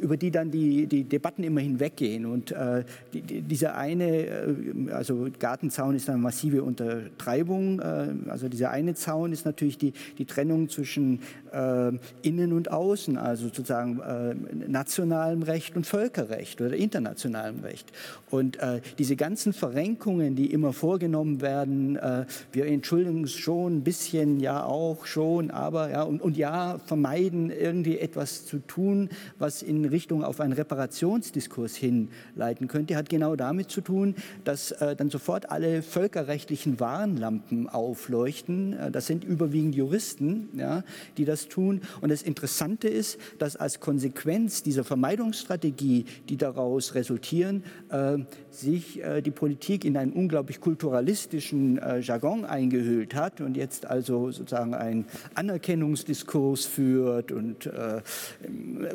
über die dann die, die Debatten immer hinweggehen. Und äh, die, die, dieser eine, äh, also Gartenzaun ist eine massive Untertreibung, äh, also dieser eine Zaun ist natürlich die, die Trennung zwischen äh, Innen und Außen, also sozusagen nationalem Recht und Völkerrecht oder internationalem Recht. Und äh, diese ganzen Verrenkungen, die immer vorgenommen werden, äh, wir entschuldigen uns schon ein bisschen, ja auch schon, aber ja, und, und ja, vermeiden irgendwie etwas zu tun, was in Richtung auf einen Reparationsdiskurs hinleiten könnte, hat genau damit zu tun, dass äh, dann sofort alle völkerrechtlichen Warnlampen aufleuchten. Äh, das sind überwiegend Juristen, ja, die das tun. Und das Interessante ist, dass als Konsequenz dieser Vermeidungsstrategie, die daraus resultieren, äh, sich äh, die Politik in einen unglaublich kulturalistischen äh, Jargon eingehüllt hat und jetzt also sozusagen einen Anerkennungsdiskurs führt und äh,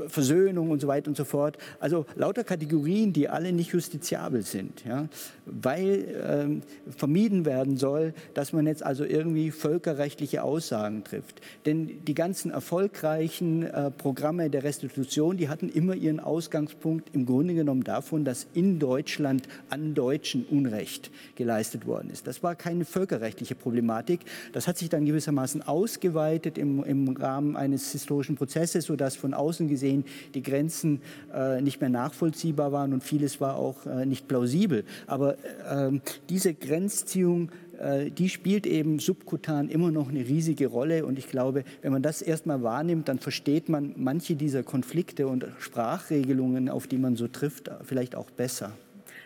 Versöhnung und so weiter und so fort. Also lauter Kategorien, die alle nicht justiziabel sind, ja, weil ähm, vermieden werden soll, dass man jetzt also irgendwie völkerrechtliche Aussagen trifft. Denn die ganzen erfolgreichen äh, Programme der Restitution, die hatten immer ihren Ausgangspunkt im Grunde genommen davon, dass in Deutschland an Deutschen Unrecht geleistet worden ist. Das war keine völkerrechtliche Problematik. Das hat sich dann gewissermaßen ausgeweitet im, im Rahmen eines historischen Prozesses, sodass von außen gesehen die Grenzen äh, nicht mehr nachvollziehbar waren und vieles war auch äh, nicht plausibel. Aber äh, diese Grenzziehung äh, die spielt eben subkutan immer noch eine riesige Rolle. Und ich glaube, wenn man das erstmal wahrnimmt, dann versteht man manche dieser Konflikte und Sprachregelungen, auf die man so trifft, vielleicht auch besser.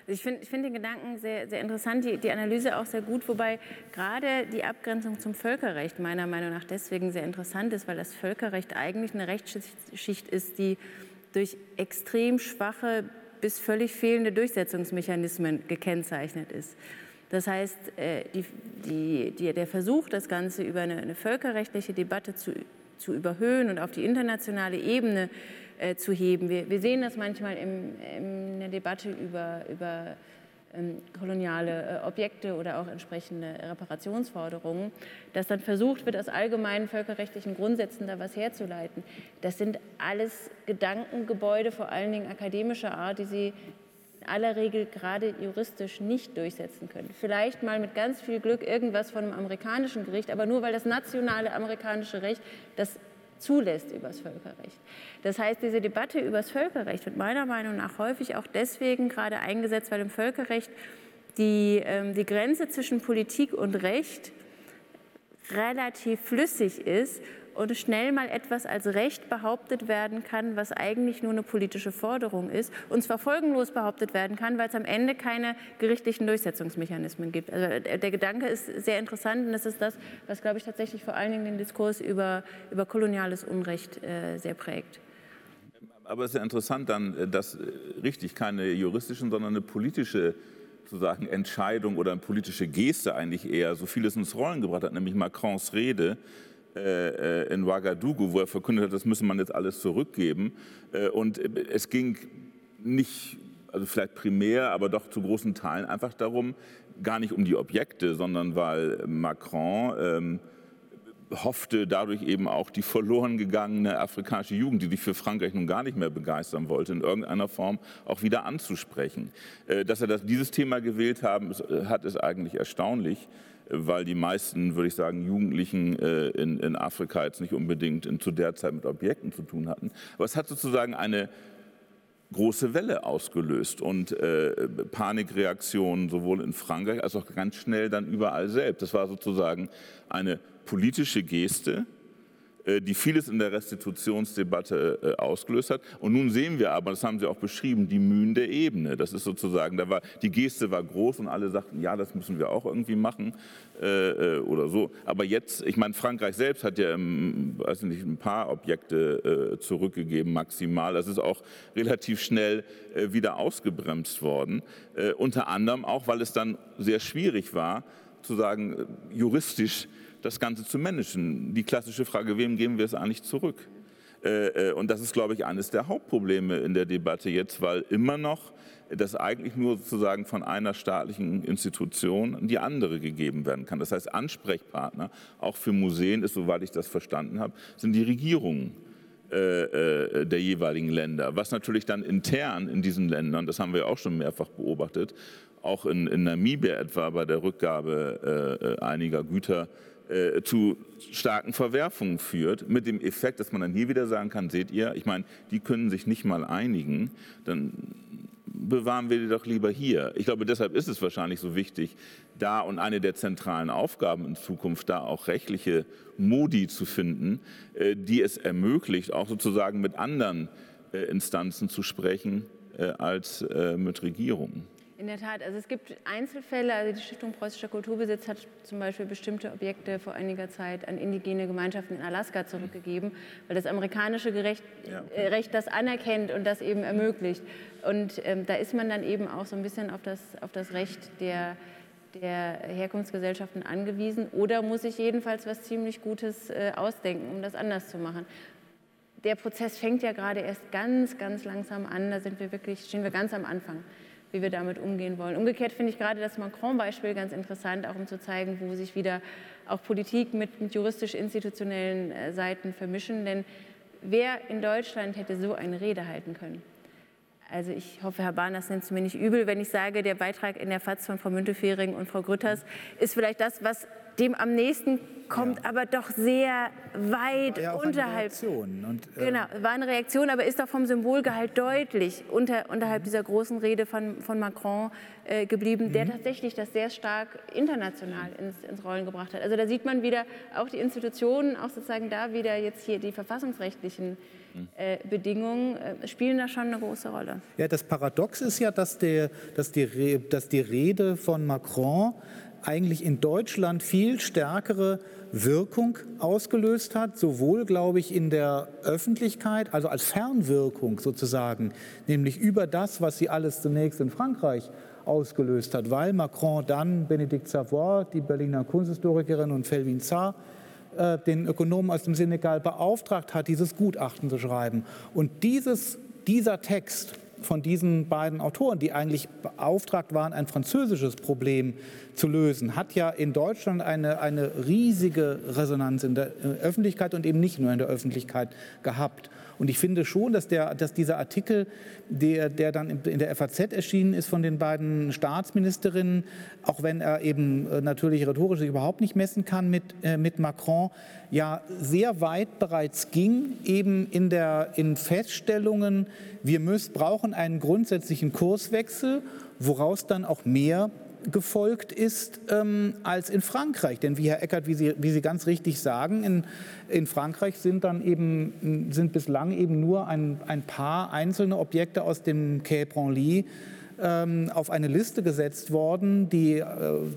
Ich finde find den Gedanken sehr, sehr interessant, die, die, Analyse auch sehr gut, wobei gerade die Abgrenzung zum Völkerrecht meiner Meinung nach deswegen sehr interessant ist, weil das Völkerrecht eigentlich eine Rechtsschicht ist, die durch extrem schwache bis völlig fehlende Durchsetzungsmechanismen gekennzeichnet ist. Das heißt, äh, die, die, die, der Versuch, das Ganze über eine, eine völkerrechtliche Debatte zu, zu, überhöhen und auf die internationale Ebene äh, zu heben. Wir, wir, sehen das manchmal im, in der Debatte über, über ähm, koloniale äh, Objekte oder auch entsprechende Reparationsforderungen, dass dann versucht wird, aus allgemeinen völkerrechtlichen Grundsätzen da was herzuleiten. Das sind alles Gedankengebäude, vor allen Dingen akademischer Art, die Sie aller Regel gerade juristisch nicht durchsetzen können. Vielleicht mal mit ganz viel Glück irgendwas von einem amerikanischen Gericht, aber nur weil das nationale amerikanische Recht das zulässt übers Völkerrecht. Das heißt, diese Debatte übers Völkerrecht wird meiner Meinung nach häufig auch deswegen gerade eingesetzt, weil im Völkerrecht die, ähm, die Grenze zwischen Politik und Recht relativ flüssig ist und schnell mal etwas als Recht behauptet werden kann, was eigentlich nur eine politische Forderung ist, und zwar folgenlos behauptet werden kann, weil es am Ende keine gerichtlichen Durchsetzungsmechanismen gibt. Also äh, der Gedanke ist sehr interessant und das ist das, was, glaube ich, tatsächlich vor allen Dingen den Diskurs über, über koloniales Unrecht äh, sehr prägt. Aber es ist ja interessant dann, äh, dass äh, richtig keine juristischen, sondern eine politische sozusagen Entscheidung oder eine politische Geste eigentlich eher so vieles ins Rollen gebracht hat, nämlich Macrons Rede, äh, äh, in Ouagadougou, wo er verkündet hat, das müsse man jetzt alles zurückgeben. Äh, und es ging nicht, also vielleicht primär, aber doch zu großen Teilen einfach darum, gar nicht um die Objekte, sondern weil Macron ähm, hoffte dadurch eben auch die verloren gegangene afrikanische Jugend, die sich für Frankreich nun gar nicht mehr begeistern wollte, in irgendeiner Form auch wieder anzusprechen. Dass er das, dieses Thema gewählt haben, hat, ist eigentlich erstaunlich weil die meisten, würde ich sagen, Jugendlichen äh, in, in, Afrika jetzt nicht unbedingt in, zu der Zeit mit Objekten zu tun hatten. Aber es hat sozusagen eine große Welle ausgelöst und äh, Panikreaktionen sowohl in Frankreich als auch ganz schnell dann überall selbst. Das war sozusagen eine politische Geste, die vieles in der Restitutionsdebatte äh, ausgelöst hat. Und nun sehen wir aber, das haben Sie auch beschrieben, die Mühen der Ebene. Das ist sozusagen, da war, die Geste war groß und alle sagten, ja, das müssen wir auch irgendwie machen äh, oder so. Aber jetzt, ich meine, Frankreich selbst hat ja weiß nicht, ein paar Objekte zurückgegeben, maximal. Das ist auch relativ schnell wieder ausgebremst worden. Unter anderem auch, weil es dann sehr schwierig war, zu sagen, juristisch, das Ganze zu managen. Die klassische Frage, wem geben wir es eigentlich zurück? Äh, äh, und das ist, glaube ich, eines der Hauptprobleme in der Debatte jetzt, weil immer noch das eigentlich nur sozusagen von einer staatlichen Institution an die andere gegeben werden kann. Das heißt, Ansprechpartner, auch für Museen ist, soweit ich das verstanden habe, sind die Regierungen äh, der jeweiligen Länder. Was natürlich dann intern in diesen Ländern, das haben wir auch schon mehrfach beobachtet, auch in, in Namibia etwa bei der Rückgabe einiger Güter äh, zu starken Verwerfungen führt, mit dem Effekt, dass man dann hier wieder sagen kann, seht ihr, ich meine, die können sich nicht mal einigen, dann bewahren wir die doch lieber hier. Ich glaube, deshalb ist es wahrscheinlich so wichtig, da und eine der zentralen Aufgaben in Zukunft da auch rechtliche Modi zu finden, äh, die es ermöglicht, auch sozusagen mit anderen äh, Instanzen zu sprechen äh, als mit Regierungen. In der Tat, also es gibt Einzelfälle, also die Stiftung Preußischer Kulturbesitz hat zum Beispiel bestimmte Objekte vor einiger Zeit an indigene Gemeinschaften in Alaska zurückgegeben, weil das amerikanische Gerecht, ja. äh, Recht das anerkennt und das eben ermöglicht. Und ähm, da ist man dann eben auch so ein bisschen auf das, auf das Recht der, der Herkunftsgesellschaften angewiesen oder muss sich jedenfalls was ziemlich Gutes äh, ausdenken, um das anders zu machen. Der Prozess fängt ja gerade erst ganz, ganz langsam an, da sind wir wirklich, stehen wir ganz am Anfang wie wir damit umgehen wollen. Umgekehrt finde ich gerade das Macron-Beispiel ganz interessant, auch um zu zeigen, wo sich wieder auch Politik mit, mit juristisch-institutionellen äh, Seiten vermischen. Denn wer in Deutschland hätte so eine Rede halten können? Also ich hoffe, Herr Bahn, das nimmt es mir nicht übel, wenn ich sage, der Beitrag in der FAZ von Frau Müntefering und Frau Grütters ist vielleicht das, was dem am nächsten kommt, ja. aber doch sehr weit ja unterhalb. Und, äh genau, war eine Reaktion, aber ist doch vom Symbolgehalt deutlich unter, unterhalb dieser großen Rede von, von Macron äh, geblieben, mhm. der tatsächlich das sehr stark international ins, ins Rollen gebracht hat. Also da sieht man wieder auch die Institutionen, auch sozusagen da wieder jetzt hier die verfassungsrechtlichen äh, Bedingungen äh, spielen da schon eine große Rolle. Ja, das Paradox ist ja, dass, der, dass, die, dass die Rede von Macron eigentlich in Deutschland viel stärkere Wirkung ausgelöst hat, sowohl, glaube ich, in der Öffentlichkeit, also als Fernwirkung sozusagen, nämlich über das, was sie alles zunächst in Frankreich ausgelöst hat, weil Macron dann Benedikt Savoy, die Berliner Kunsthistorikerin und Felvin Zar, äh, den Ökonomen aus dem Senegal beauftragt hat, dieses Gutachten zu schreiben. Und dieses, dieser Text von diesen beiden Autoren, die eigentlich beauftragt waren, ein französisches Problem zu lösen, hat ja in Deutschland eine, eine riesige Resonanz in der Öffentlichkeit und eben nicht nur in der Öffentlichkeit gehabt. Und ich finde schon, dass, der, dass dieser Artikel, der, der dann in der FAZ erschienen ist von den beiden Staatsministerinnen, auch wenn er eben äh, natürlich rhetorisch überhaupt nicht messen kann mit, äh, mit Macron, ja sehr weit bereits ging, eben in, der, in Feststellungen, wir müssen, brauchen einen grundsätzlichen Kurswechsel, woraus dann auch mehr gefolgt ist ähm, als in Frankreich. Denn wie Herr Eckert, wie Sie, wie Sie ganz richtig sagen, in, in Frankreich sind dann eben sind bislang eben nur ein, ein paar einzelne Objekte aus dem Quai Branly ähm, auf eine Liste gesetzt worden, die, äh,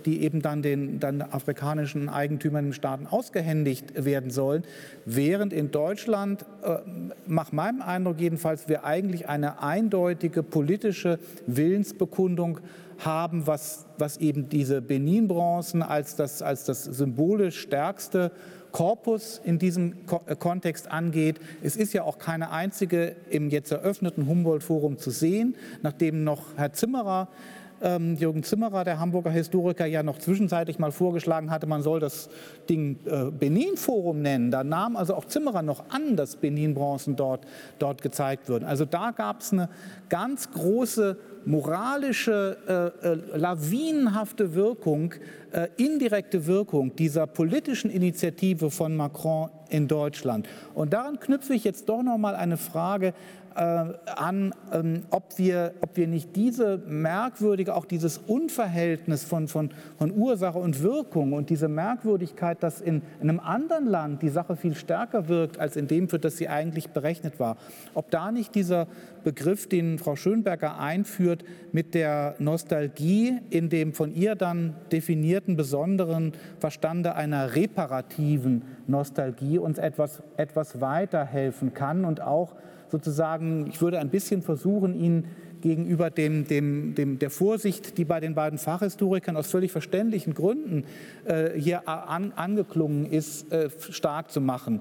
die eben dann den dann afrikanischen Eigentümern im Staaten ausgehändigt werden sollen, während in Deutschland, äh, nach meinem Eindruck jedenfalls, wir eigentlich eine eindeutige politische Willensbekundung haben, was, was eben diese Benin-Bronzen als das, als das symbolisch stärkste Korpus in diesem äh, Kontext angeht. Es ist ja auch keine einzige im jetzt eröffneten Humboldt-Forum zu sehen, nachdem noch Herr Zimmerer ähm, Jürgen Zimmerer, der Hamburger Historiker, ja noch zwischenzeitlich mal vorgeschlagen hatte, man soll das Ding äh, Benin-Forum nennen. Da nahm also auch Zimmerer noch an, dass Benin-Bronzen dort, dort gezeigt würden. Also da gab es eine ganz große moralische, äh, äh, lawinenhafte Wirkung, äh, indirekte Wirkung dieser politischen Initiative von Macron in Deutschland. Und daran knüpfe ich jetzt doch noch mal eine Frage an, ähm, ob, wir, ob wir nicht diese merkwürdige, auch dieses Unverhältnis von, von, von Ursache und Wirkung und diese Merkwürdigkeit, dass in, in einem anderen Land die Sache viel stärker wirkt als in dem, für das sie eigentlich berechnet war, ob da nicht dieser Begriff, den Frau Schönberger einführt, mit der Nostalgie in dem von ihr dann definierten besonderen Verstande einer reparativen Nostalgie uns etwas, etwas weiterhelfen kann und auch sozusagen, ich würde ein bisschen versuchen, ihn gegenüber dem, dem, dem, der Vorsicht, die bei den beiden Fachhistorikern aus völlig verständlichen Gründen äh, hier an, angeklungen ist, äh, stark zu machen.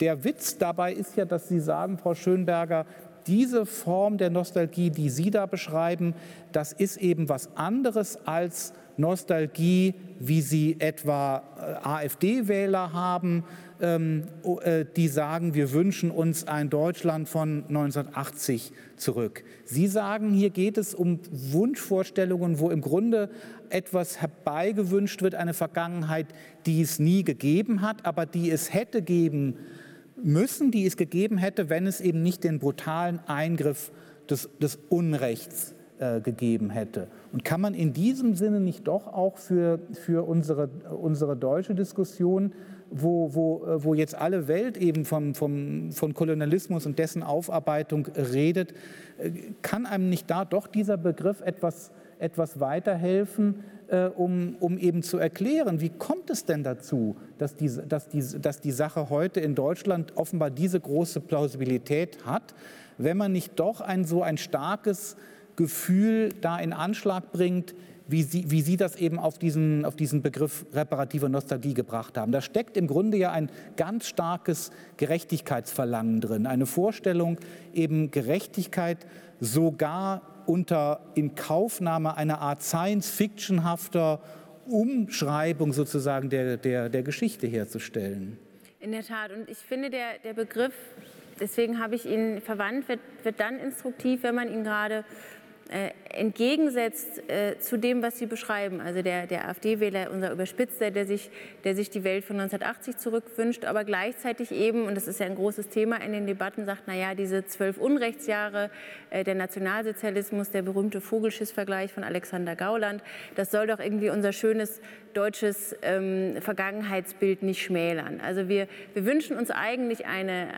Der Witz dabei ist ja, dass Sie sagen, Frau Schönberger, diese Form der Nostalgie, die Sie da beschreiben, das ist eben was anderes als Nostalgie, wie sie etwa äh, AfD-Wähler haben, die sagen, wir wünschen uns ein Deutschland von 1980 zurück. Sie sagen, hier geht es um Wunschvorstellungen, wo im Grunde etwas herbeigewünscht wird, eine Vergangenheit, die es nie gegeben hat, aber die es hätte geben müssen, die es gegeben hätte, wenn es eben nicht den brutalen Eingriff des, des Unrechts äh, gegeben hätte. Und kann man in diesem Sinne nicht doch auch für, für unsere, unsere deutsche Diskussion, wo, wo, äh, wo jetzt alle Welt eben vom, vom, von Kolonialismus und dessen Aufarbeitung redet, äh, kann einem nicht da doch dieser Begriff etwas, etwas weiterhelfen, äh, um, um eben zu erklären, wie kommt es denn dazu, dass die, dass, die, dass die Sache heute in Deutschland offenbar diese große Plausibilität hat, wenn man nicht doch ein so ein starkes Gefühl da in Anschlag bringt, wie Sie, wie Sie das eben auf diesen, auf diesen Begriff reparative Nostalgie gebracht haben. Da steckt im Grunde ja ein ganz starkes Gerechtigkeitsverlangen drin, eine Vorstellung, eben Gerechtigkeit sogar unter Inkaufnahme einer Art Science-Fictionhafter Umschreibung sozusagen der, der, der Geschichte herzustellen. In der Tat. Und ich finde, der, der Begriff, deswegen habe ich ihn verwandt, wird, wird dann instruktiv, wenn man ihn gerade entgegensetzt äh, zu dem, was Sie beschreiben. Also der, der AfD-Wähler, unser Überspitzter, der sich, der sich die Welt von 1980 zurückwünscht, aber gleichzeitig eben, und das ist ja ein großes Thema in den Debatten, sagt, naja, diese zwölf Unrechtsjahre, äh, der Nationalsozialismus, der berühmte Vogelschiss-Vergleich von Alexander Gauland, das soll doch irgendwie unser schönes deutsches ähm, Vergangenheitsbild nicht schmälern. Also wir, wir wünschen uns eigentlich eine,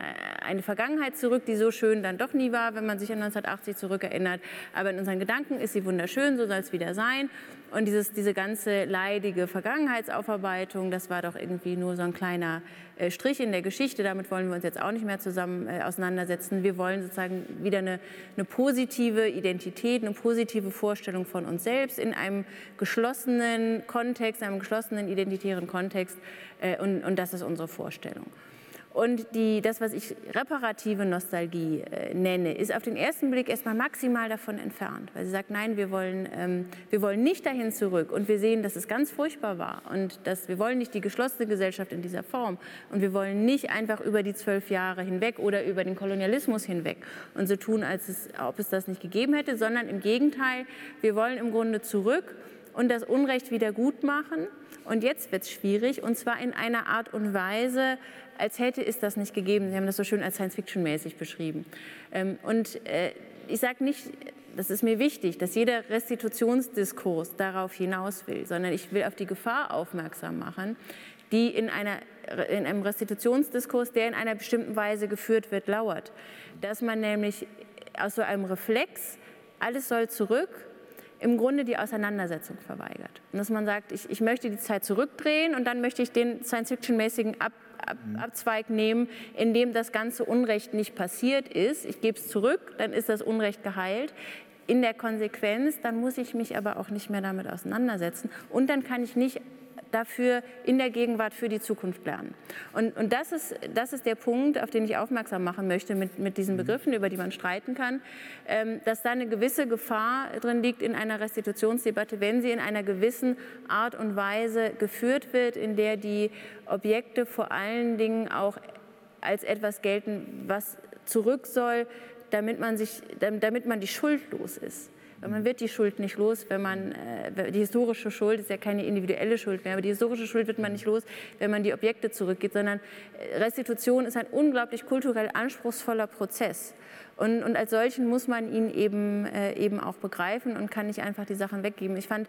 eine Vergangenheit zurück, die so schön dann doch nie war, wenn man sich an 1980 zurückerinnert. Aber in unseren Gedanken ist sie wunderschön, so soll es wieder sein. Und dieses, diese ganze leidige Vergangenheitsaufarbeitung, das war doch irgendwie nur so ein kleiner äh, Strich in der Geschichte. Damit wollen wir uns jetzt auch nicht mehr zusammen äh, auseinandersetzen. Wir wollen sozusagen wieder eine, eine positive Identität, eine positive Vorstellung von uns selbst in einem geschlossenen Kontext, einem geschlossenen identitären Kontext. Äh, und, und das ist unsere Vorstellung. Und die, das, was ich reparative Nostalgie äh, nenne, ist auf den ersten Blick erstmal maximal davon entfernt, weil sie sagt, nein, wir wollen, ähm, wir wollen nicht dahin zurück. Und wir sehen, dass es ganz furchtbar war. Und dass wir wollen nicht die geschlossene Gesellschaft in dieser Form. Und wir wollen nicht einfach über die zwölf Jahre hinweg oder über den Kolonialismus hinweg und so tun, als es, ob es das nicht gegeben hätte, sondern im Gegenteil, wir wollen im Grunde zurück und das Unrecht wieder gut machen. Und jetzt wird es schwierig, und zwar in einer Art und Weise, als hätte es das nicht gegeben. Sie haben das so schön als Science-Fiction-mäßig beschrieben. Ähm, und äh, ich sage nicht, das ist mir wichtig, dass jeder Restitutionsdiskurs darauf hinaus will, sondern ich will auf die Gefahr aufmerksam machen, die in, einer, in einem Restitutionsdiskurs, der in einer bestimmten Weise geführt wird, lauert. Dass man nämlich aus so einem Reflex, alles soll zurück, im Grunde die Auseinandersetzung verweigert. Und dass man sagt, ich, ich möchte die Zeit zurückdrehen und dann möchte ich den Science-Fiction-mäßigen Ab, Ab, mhm. Abzweig nehmen, in dem das ganze Unrecht nicht passiert ist. Ich gebe es zurück, dann ist das Unrecht geheilt. In der Konsequenz, dann muss ich mich aber auch nicht mehr damit auseinandersetzen und dann kann ich nicht dafür in der Gegenwart für die Zukunft lernen. Und, und das, ist, das ist der Punkt, auf den ich aufmerksam machen möchte mit, mit diesen mhm. Begriffen, über die man streiten kann, ähm, dass da eine gewisse Gefahr drin liegt in einer Restitutionsdebatte, wenn sie in einer gewissen Art und Weise geführt wird, in der die Objekte vor allen Dingen auch als etwas gelten, was zurück soll, damit man, sich, damit man die Schuld los ist. Man wird die Schuld nicht los, wenn man, äh, die historische Schuld ist ja keine individuelle Schuld mehr, aber die historische Schuld wird man nicht los, wenn man die Objekte zurückgeht, sondern äh, Restitution ist ein unglaublich kulturell anspruchsvoller Prozess. Und, und, als solchen muss man ihn eben, äh, eben auch begreifen und kann nicht einfach die Sachen weggeben. Ich fand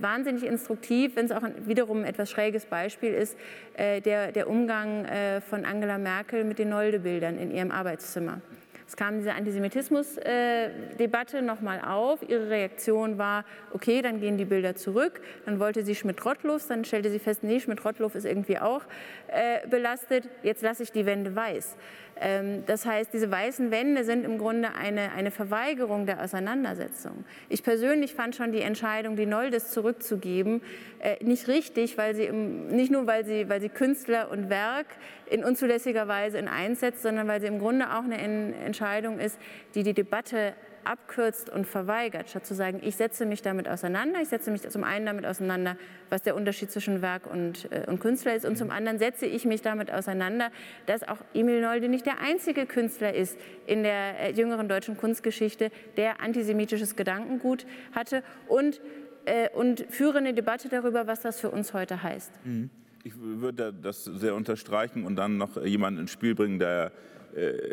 wahnsinnig instruktiv, wenn es auch wiederum ein etwas schräges Beispiel ist, der, der Umgang von Angela Merkel mit den Nolde-Bildern in ihrem Arbeitszimmer. Es kam diese Antisemitismus-Debatte nochmal auf. Ihre Reaktion war, okay, dann gehen die Bilder zurück. Dann wollte sie Schmidt-Rottluff, dann stellte sie fest, nee, Schmidt-Rottluff ist irgendwie auch äh, belastet. Jetzt lasse ich die Wände weiß. Ähm, das heißt, diese weißen Wände sind im Grunde eine, eine Verweigerung der Auseinandersetzung. Ich persönlich fand schon die Entscheidung, die Noldes zurückzugeben, äh, nicht richtig, weil sie im, nicht nur, weil sie, weil sie Künstler und Werk in unzulässiger Weise in eins setzt, sondern weil sie im Grunde auch eine Entscheidung ist, die die Debatte abkürzt und verweigert, statt zu sagen, ich setze mich damit auseinander. Ich setze mich zum einen damit auseinander, was der Unterschied zwischen Werk und, äh, und Künstler ist, und zum anderen setze ich mich damit auseinander, dass auch Emil Nolde nicht der einzige Künstler ist in der äh, jüngeren deutschen Kunstgeschichte, der antisemitisches Gedankengut hatte und, äh, und führe eine Debatte darüber, was das für uns heute heißt. Mhm. Ich würde das sehr unterstreichen und dann noch jemanden ins Spiel bringen, der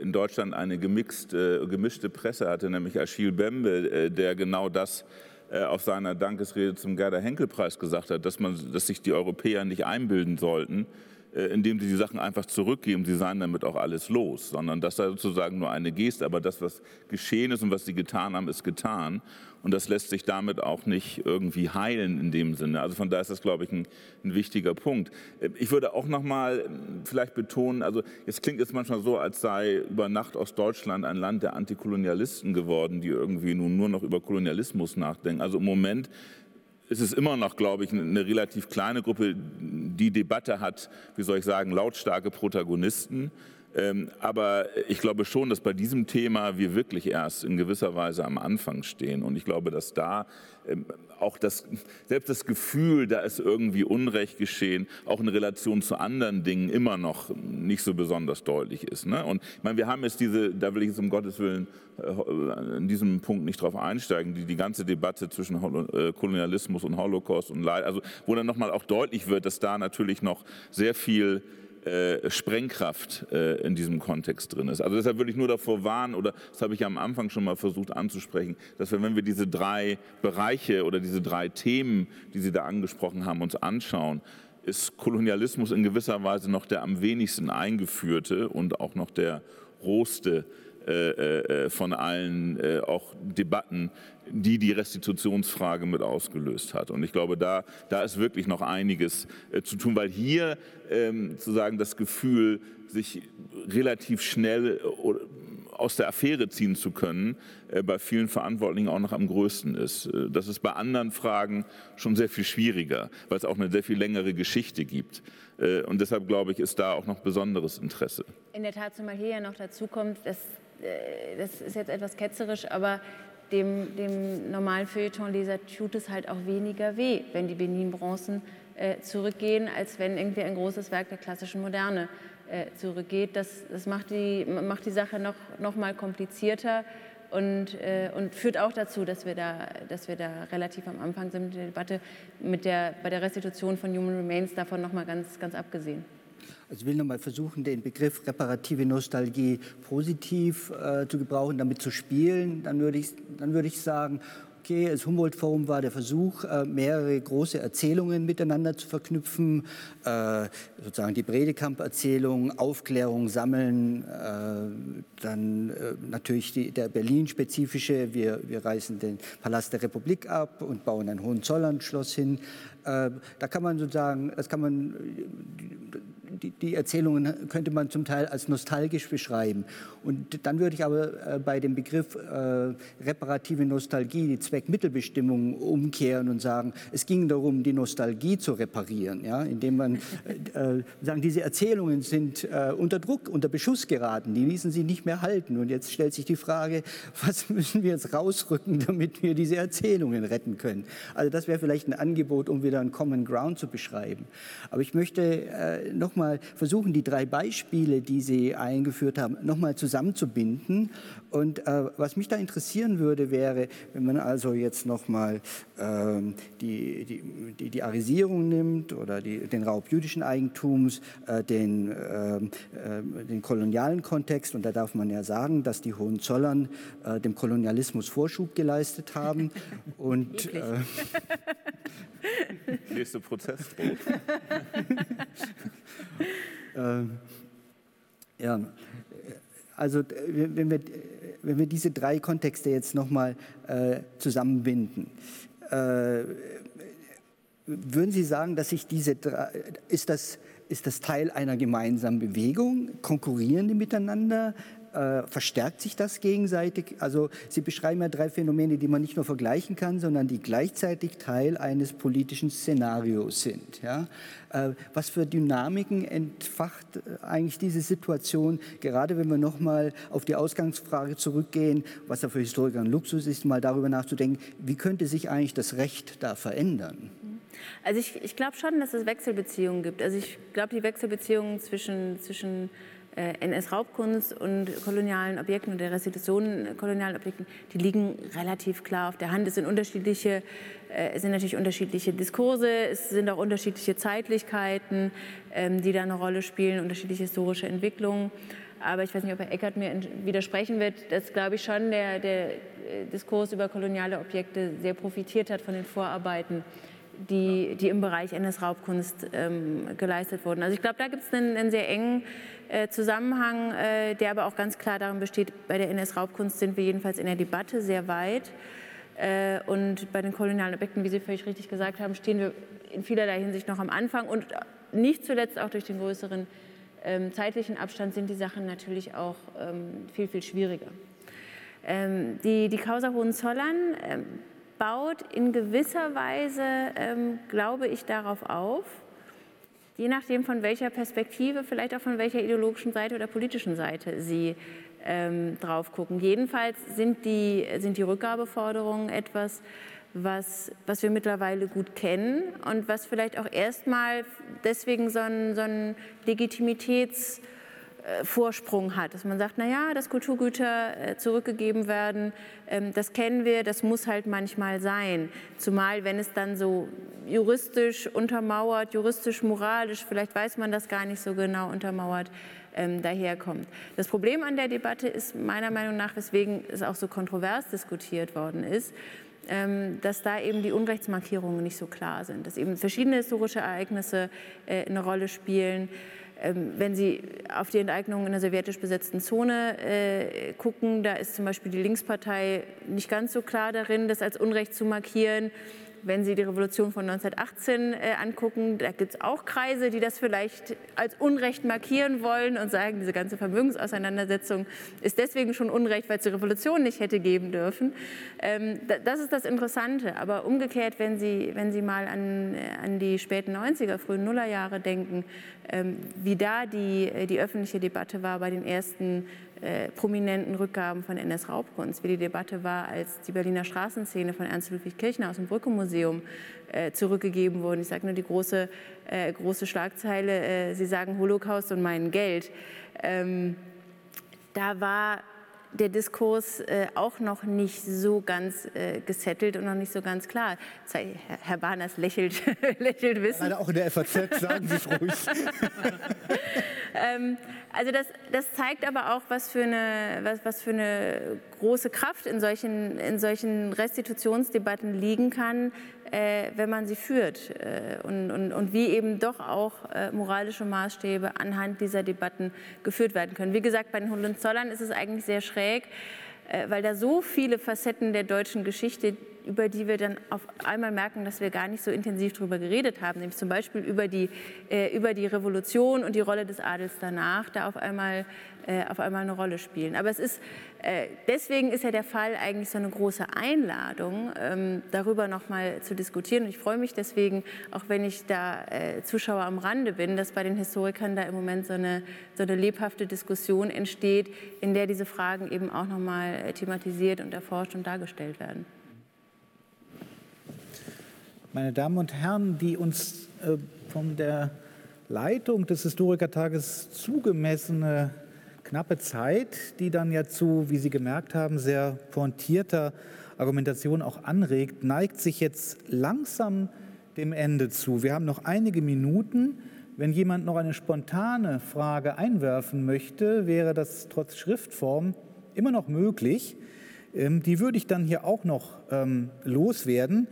in Deutschland eine gemixte, gemischte Presse hatte, nämlich Achille Bembe, äh, der genau das äh, auf seiner Dankesrede zum Gerda-Henkel-Preis gesagt hat, dass, man, dass sich die Europäer nicht einbilden sollten, indem sie die Sachen einfach zurückgeben, sie seien damit auch alles los, sondern das sei sozusagen nur eine Geste, aber das, was geschehen ist und was sie getan haben, ist getan. Und das lässt sich damit auch nicht irgendwie heilen in dem Sinne. Also von daher ist das, glaube ich, ein, ein wichtiger Punkt. Ich würde auch noch mal ähm, vielleicht betonen, also es klingt jetzt manchmal so, als sei über Nacht aus Deutschland ein Land der Antikolonialisten geworden, die irgendwie nun nur noch über Kolonialismus nachdenken. Also im Moment ist es immer noch, glaube ich, eine relativ kleine Gruppe, die Debatte hat, wie soll ich sagen, lautstarke Protagonisten. Ähm, aber ich glaube schon, dass bei diesem Thema wir wirklich erst in gewisser Weise am Anfang stehen. Und ich glaube, dass da ähm, auch das, selbst das Gefühl, da ist irgendwie Unrecht geschehen, auch in Relation zu anderen Dingen immer noch nicht so besonders deutlich ist. Ne? Und ich meine, wir haben jetzt diese, da will ich jetzt um Gottes Willen äh, in diesem Punkt nicht drauf einsteigen, die, die ganze Debatte zwischen äh, Kolonialismus und Holocaust und Leid, also wo dann nochmal auch deutlich wird, dass da natürlich noch sehr viel äh, Sprengkraft äh, in diesem Kontext drin ist. Also deshalb würde ich nur davor warnen, oder das habe ich ja am Anfang schon mal versucht anzusprechen, dass wir, wenn wir diese drei Bereiche oder diese drei Themen, die Sie da angesprochen haben, uns anschauen, ist Kolonialismus in gewisser Weise noch der am wenigsten eingeführte und auch noch der rohste von allen äh, auch Debatten, die die Restitutionsfrage mit ausgelöst hat. Und ich glaube, da, da ist wirklich noch einiges zu tun, weil hier ähm, zu sagen das Gefühl, sich relativ schnell aus der Affäre ziehen zu können, bei vielen Verantwortlichen auch noch am größten ist. Das ist bei anderen Fragen schon sehr viel schwieriger, weil es auch eine sehr viel längere Geschichte gibt. Und deshalb glaube ich, ist da auch noch besonderes Interesse. In der Tat, zumal hier ja noch dazu kommt, dass äh, das ist jetzt etwas ketzerisch, aber dem, dem normalen Feuilleton-Leser tut es halt auch weniger weh, wenn die Benin-Bronzen äh, zurückgehen, als wenn irgendwie ein großes Werk der klassischen Moderne äh, zurückgeht. Das, das macht, die, macht die Sache noch, noch mal komplizierter und, äh, und führt auch dazu, dass wir, da, dass wir da relativ am Anfang sind mit der Debatte mit der, bei der Restitution von Human Remains davon noch mal ganz, ganz abgesehen. Also ich will nochmal versuchen, den Begriff reparative Nostalgie positiv äh, zu gebrauchen, damit zu spielen. Dann würde ich, dann würde ich sagen, okay, das Humboldt-Forum war der Versuch, äh, mehrere große Erzählungen miteinander zu verknüpfen, äh, sozusagen die Bredekamp-Erzählung, Aufklärung sammeln, äh, dann natürlich die, der Berlin-spezifische, wir, wir reißen den Palast der Republik ab und bauen ein Hohenzollern-Schloss hin. Da kann man sozusagen, das kann man die, die, Erzählungen könnte man zum Teil als nostalgisch beschreiben. Und dann würde ich aber äh, bei dem Begriff äh, reparative Nostalgie, die Zweckmittelbestimmung umkehren und sagen, es ging darum, die Nostalgie zu reparieren, ja, indem man äh, äh sagen, diese Erzählungen sind äh, unter Druck, unter Beschuss geraten, die ließen sich nicht mehr halten. Und jetzt stellt sich die Frage, was müssen wir jetzt rausrücken, damit wir diese Erzählungen retten können? Also das wäre vielleicht ein Angebot, um wieder einen Common Ground zu beschreiben. Aber ich möchte äh, noch mal versuchen, die drei Beispiele, die Sie eingeführt haben, noch mal zusammenzubinden. Und äh, was mich da interessieren würde, wäre, wenn man also jetzt noch mal äh, die, die, die, die, Arisierung nimmt oder die, den Raub jüdischen Eigentums, äh, den, ähm, äh, den kolonialen Kontext. Und da darf man ja sagen, dass die Hohenzollern äh, dem Kolonialismus Vorschub geleistet haben. Und, äh, Nächste Prozess. Ähm, ja, also wenn wir, wenn wir diese drei Kontexte jetzt nochmal äh, zusammenbinden, äh, würden Sie sagen, dass sich diese drei, ist das, ist das Teil einer gemeinsamen Bewegung? Konkurrieren die miteinander? Äh, verstärkt sich das gegenseitig. Also Sie beschreiben ja drei Phänomene, die man nicht nur vergleichen kann, sondern die gleichzeitig Teil eines politischen Szenarios sind. Ja? Äh, was für Dynamiken entfacht äh, eigentlich diese Situation, gerade wenn wir nochmal auf die Ausgangsfrage zurückgehen, was ja für Historiker ein Luxus ist, mal darüber nachzudenken, wie könnte sich eigentlich das Recht da verändern? Also ich, ich glaube schon, dass es Wechselbeziehungen gibt. Also ich glaube, die Wechselbeziehungen zwischen, zwischen NS-Raubkunst und kolonialen Objekten und der Restitution kolonialen Objekten, die liegen relativ klar auf der Hand. Es sind unterschiedliche, äh, es sind natürlich unterschiedliche Diskurse, es sind auch unterschiedliche Zeitlichkeiten, ähm, die da eine Rolle spielen, unterschiedliche historische Entwicklungen. Aber ich weiß nicht, ob Herr Eckert mir widersprechen wird, dass, glaube ich, schon der, der Diskurs über koloniale Objekte sehr profitiert hat von den Vorarbeiten die, die im Bereich NS-Raubkunst ähm, geleistet wurden. Also ich glaube, da gibt es einen, einen, sehr engen äh, Zusammenhang, äh, der aber auch ganz klar darin besteht, bei der NS-Raubkunst sind wir jedenfalls in der Debatte sehr weit. Äh, und bei den kolonialen Objekten, wie Sie völlig richtig gesagt haben, stehen wir in vielerlei Hinsicht noch am Anfang. Und nicht zuletzt auch durch den größeren ähm, zeitlichen Abstand sind die Sachen natürlich auch ähm, viel, viel schwieriger. Ähm, die, die Causa Hohenzollern ähm, baut in gewisser Weise, ähm, glaube ich, darauf auf, je nachdem von welcher Perspektive, vielleicht auch von welcher ideologischen Seite oder politischen Seite Sie ähm, drauf gucken. Jedenfalls sind die, sind die Rückgabeforderungen etwas, was, was wir mittlerweile gut kennen und was vielleicht auch erstmal deswegen so ein, so ein Legitimitäts- Vorsprung hat, dass man sagt, naja, dass Kulturgüter äh, zurückgegeben werden, ähm, das kennen wir, das muss halt manchmal sein. Zumal, wenn es dann so juristisch untermauert, juristisch, moralisch, vielleicht weiß man das gar nicht so genau untermauert, ähm, daherkommt. Das Problem an der Debatte ist meiner Meinung nach, weswegen es auch so kontrovers diskutiert worden ist, ähm, dass da eben die Unrechtsmarkierungen nicht so klar sind, dass eben verschiedene historische Ereignisse äh, eine Rolle spielen. Ähm, wenn Sie auf die Enteignung in der sowjetisch besetzten Zone äh, gucken, da ist zum Beispiel die Linkspartei nicht ganz so klar darin, das als Unrecht zu markieren. Wenn Sie die Revolution von 1918 äh, angucken, da gibt es auch Kreise, die das vielleicht als Unrecht markieren wollen und sagen, diese ganze Vermögensauseinandersetzung ist deswegen schon Unrecht, weil es die Revolution nicht hätte geben dürfen. Ähm, das ist das Interessante. Aber umgekehrt, wenn Sie, wenn Sie mal an, an die späten 90er, frühen Nullerjahre denken, ähm, wie da die, die öffentliche Debatte war bei den ersten äh, prominenten Rückgaben von NS-Raubkunst, wie die Debatte war, als die Berliner Straßenszene von Ernst Ludwig Kirchner aus dem Brücke-Museum äh, zurückgegeben wurden. Ich sage nur die große, äh, große Schlagzeile, äh, Sie sagen Holocaust und mein Geld. Ähm, da war der Diskurs äh, auch noch nicht so ganz äh, gesettelt und noch nicht so ganz klar. Herr Barners lächelt, lächelt wissen. Leider auch in der FAZ, sagen Sie es ruhig. ähm, also das, das, zeigt aber auch, was für eine, was, was für eine große Kraft in solchen, in solchen Restitutionsdebatten liegen kann, äh, wenn man sie führt äh, und, und, und, wie eben doch auch äh, moralische Maßstäbe anhand dieser Debatten geführt werden können. Wie gesagt, bei den Hohenzollern ist es eigentlich sehr schräg, äh, weil da so viele Facetten der deutschen Geschichte über die wir dann auf einmal merken, dass wir gar nicht so intensiv darüber geredet haben, nämlich zum Beispiel über die, äh, über die Revolution und die Rolle des Adels danach, da auf einmal, äh, auf einmal eine Rolle spielen. Aber es ist, deswegen ist ja der Fall eigentlich so eine große Einladung, ähm, darüber nochmal zu diskutieren. Und ich freue mich deswegen, auch wenn ich da äh, Zuschauer am Rande bin, dass bei den Historikern da im Moment so eine, so eine lebhafte Diskussion entsteht, in der diese Fragen eben auch nochmal äh, thematisiert und erforscht und dargestellt werden. Meine Damen und Herren, die uns äh, von der Leitung des Historikertages zugemessene knappe Zeit, die dann ja zu, wie Sie gemerkt haben, sehr pointierter Argumentation auch anregt, neigt sich jetzt langsam dem Ende zu. Wir haben noch einige Minuten. Wenn jemand noch eine spontane Frage einwerfen möchte, wäre das trotz Schriftform immer noch möglich. Ähm, die würde ich dann hier auch noch ähm, loswerden.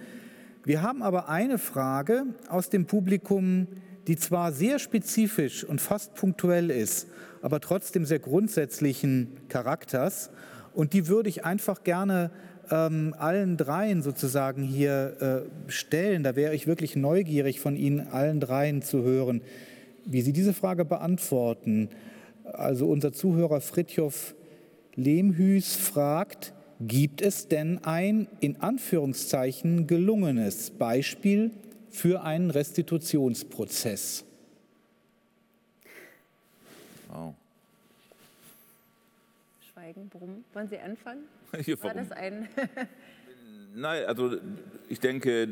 Wir haben aber eine Frage aus dem Publikum, die zwar sehr spezifisch und fast punktuell ist, aber trotzdem sehr grundsätzlichen Charakters. Und die würde ich einfach gerne ähm, allen dreien sozusagen hier äh, stellen. Da wäre ich wirklich neugierig, von Ihnen allen dreien zu hören, wie Sie diese Frage beantworten. Also unser Zuhörer Fritjof Lehmhüß fragt, Gibt es denn ein in Anführungszeichen gelungenes Beispiel für einen Restitutionsprozess? Wow. Schweigen, Brumm. Wollen Sie anfangen? Hier, War das ein Nein, also ich denke,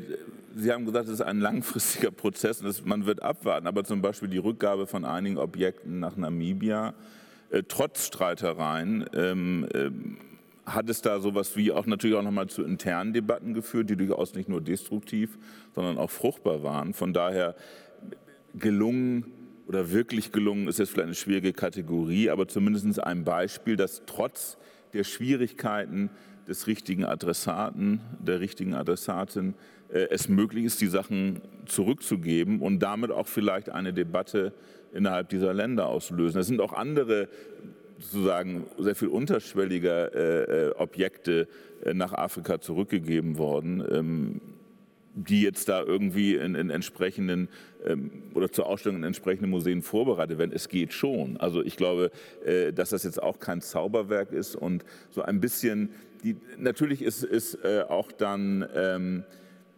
Sie haben gesagt, es ist ein langfristiger Prozess und man wird abwarten, aber zum Beispiel die Rückgabe von einigen Objekten nach Namibia, äh, trotz Streitereien, ähm, äh, hat es da sowas wie auch natürlich auch nochmal zu internen Debatten geführt, die durchaus nicht nur destruktiv, sondern auch fruchtbar waren. Von daher gelungen oder wirklich gelungen ist jetzt vielleicht eine schwierige Kategorie, aber zumindest ein Beispiel, dass trotz der Schwierigkeiten des richtigen Adressaten, der richtigen Adressatin, äh, es möglich ist, die Sachen zurückzugeben und damit auch vielleicht eine Debatte innerhalb dieser Länder auslösen. Es sind auch andere sozusagen sehr viel unterschwelliger äh, äh, Objekte äh, nach Afrika zurückgegeben worden, ähm, die jetzt da irgendwie in, in entsprechenden ähm, oder zur Ausstellung in entsprechenden Museen vorbereitet werden. Es geht schon. Also ich glaube, äh, dass das jetzt auch kein Zauberwerk ist und so ein bisschen, die, natürlich ist, ist äh, auch dann ähm,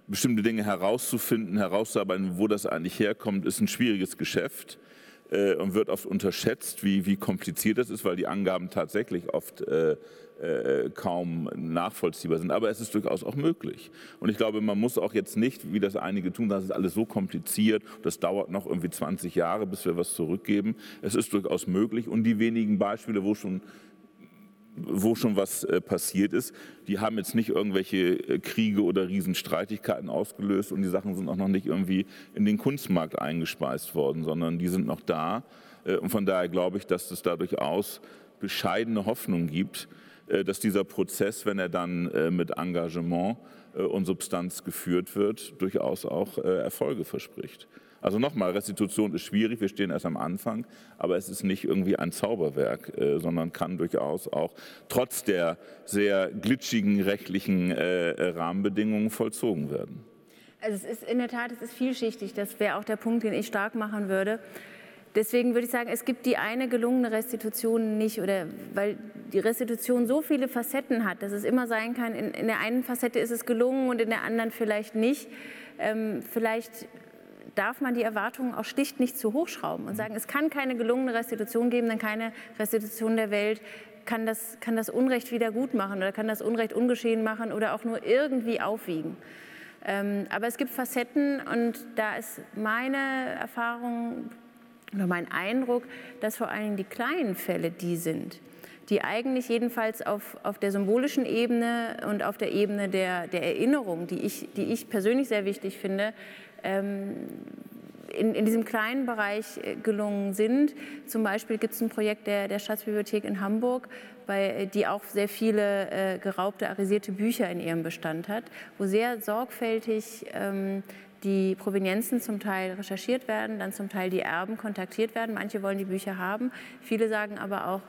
bestimmte Dinge herauszufinden, herauszuarbeiten, wo das eigentlich herkommt, ist ein schwieriges Geschäft äh, und wird oft unterschätzt, wie, wie kompliziert das ist, weil die Angaben tatsächlich oft äh, äh, kaum nachvollziehbar sind. Aber es ist durchaus auch möglich. Und ich glaube, man muss auch jetzt nicht, wie das einige tun, das ist alles so kompliziert, das dauert noch irgendwie 20 Jahre, bis wir was zurückgeben. Es ist durchaus möglich. Und die wenigen Beispiele, wo schon wo schon was äh, passiert ist. Die haben jetzt nicht irgendwelche äh, Kriege oder Riesenstreitigkeiten ausgelöst und die Sachen sind auch noch nicht irgendwie in den Kunstmarkt eingespeist worden, sondern die sind noch da. Äh, und von daher glaube ich, dass es da durchaus bescheidene Hoffnung gibt, dass dieser Prozess, wenn er dann mit Engagement und Substanz geführt wird, durchaus auch Erfolge verspricht. Also nochmal, Restitution ist schwierig, wir stehen erst am Anfang, aber es ist nicht irgendwie ein Zauberwerk, äh, sondern kann durchaus auch trotz der sehr glitschigen rechtlichen äh, Rahmenbedingungen vollzogen werden. Also es ist in der Tat, es ist vielschichtig, das wäre auch der Punkt, den ich stark machen würde. Deswegen würde ich sagen, es gibt die eine gelungene Restitution nicht, oder weil die Restitution so viele Facetten hat, dass es immer sein kann, in, in der einen Facette ist es gelungen und in der anderen vielleicht nicht. Ähm, vielleicht darf man die Erwartungen auch schlicht nicht zu hoch schrauben und sagen, es kann keine gelungene Restitution geben, denn keine Restitution der Welt kann das, kann das Unrecht wieder gut machen oder kann das Unrecht ungeschehen machen oder auch nur irgendwie aufwiegen. Ähm, aber es gibt Facetten und da ist meine Erfahrung oder mein Eindruck, dass vor allem die kleinen Fälle die sind, die eigentlich jedenfalls auf, auf der symbolischen Ebene und auf der Ebene der, der Erinnerung, die ich, die ich persönlich sehr wichtig finde, in, in, diesem kleinen Bereich äh, gelungen sind. Zum Beispiel gibt es ein Projekt der, der Staatsbibliothek in Hamburg, bei, äh, die auch sehr viele äh, geraubte, arisierte Bücher in ihrem Bestand hat, wo sehr sorgfältig ähm, die Provenienzen zum Teil recherchiert werden, dann zum Teil die Erben kontaktiert werden. Manche wollen die Bücher haben, viele sagen aber auch,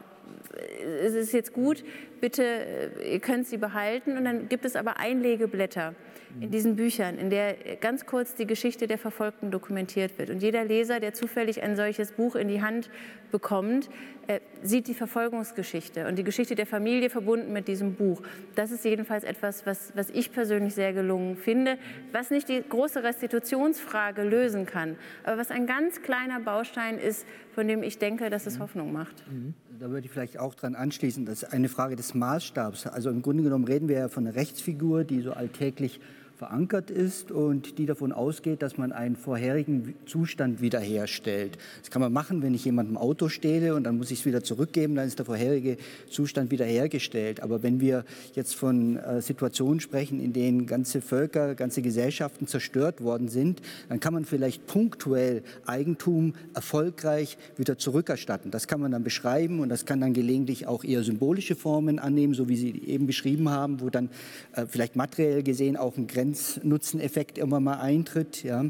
es ist jetzt gut, bitte, ihr könnt sie behalten. Und dann gibt es aber Einlegeblätter in diesen Büchern, in der ganz kurz die Geschichte der Verfolgten dokumentiert wird. Und jeder Leser, der zufällig ein solches Buch in die Hand bekommt, äh, sieht die Verfolgungsgeschichte und die Geschichte der Familie verbunden mit diesem Buch. Das ist jedenfalls etwas, was, was ich persönlich sehr gelungen finde, was nicht die große Restitutionsfrage lösen kann, aber was ein ganz kleiner Baustein ist, von dem ich denke, dass es Hoffnung macht. Mhm da würde ich vielleicht auch dran anschließen, das ist eine Frage des Maßstabs. Also im Grunde genommen reden wir ja von einer Rechtsfigur, die so alltäglich verankert ist und die davon ausgeht, dass man einen vorherigen Zustand wiederherstellt. Das kann man machen, wenn ich jemandem Auto stehle und dann muss ich es wieder zurückgeben, dann ist der vorherige Zustand wiederhergestellt. Aber wenn wir jetzt von äh, Situationen sprechen, in denen ganze Völker, ganze Gesellschaften zerstört worden sind, dann kann man vielleicht punktuell Eigentum erfolgreich wieder zurückerstatten. Das kann man dann beschreiben und das kann dann gelegentlich auch eher symbolische Formen annehmen, so wie Sie eben beschrieben haben, wo dann äh, vielleicht materiell gesehen auch ein Grenz Grenznutzen-Effekt irgendwann mal eintritt. Ja.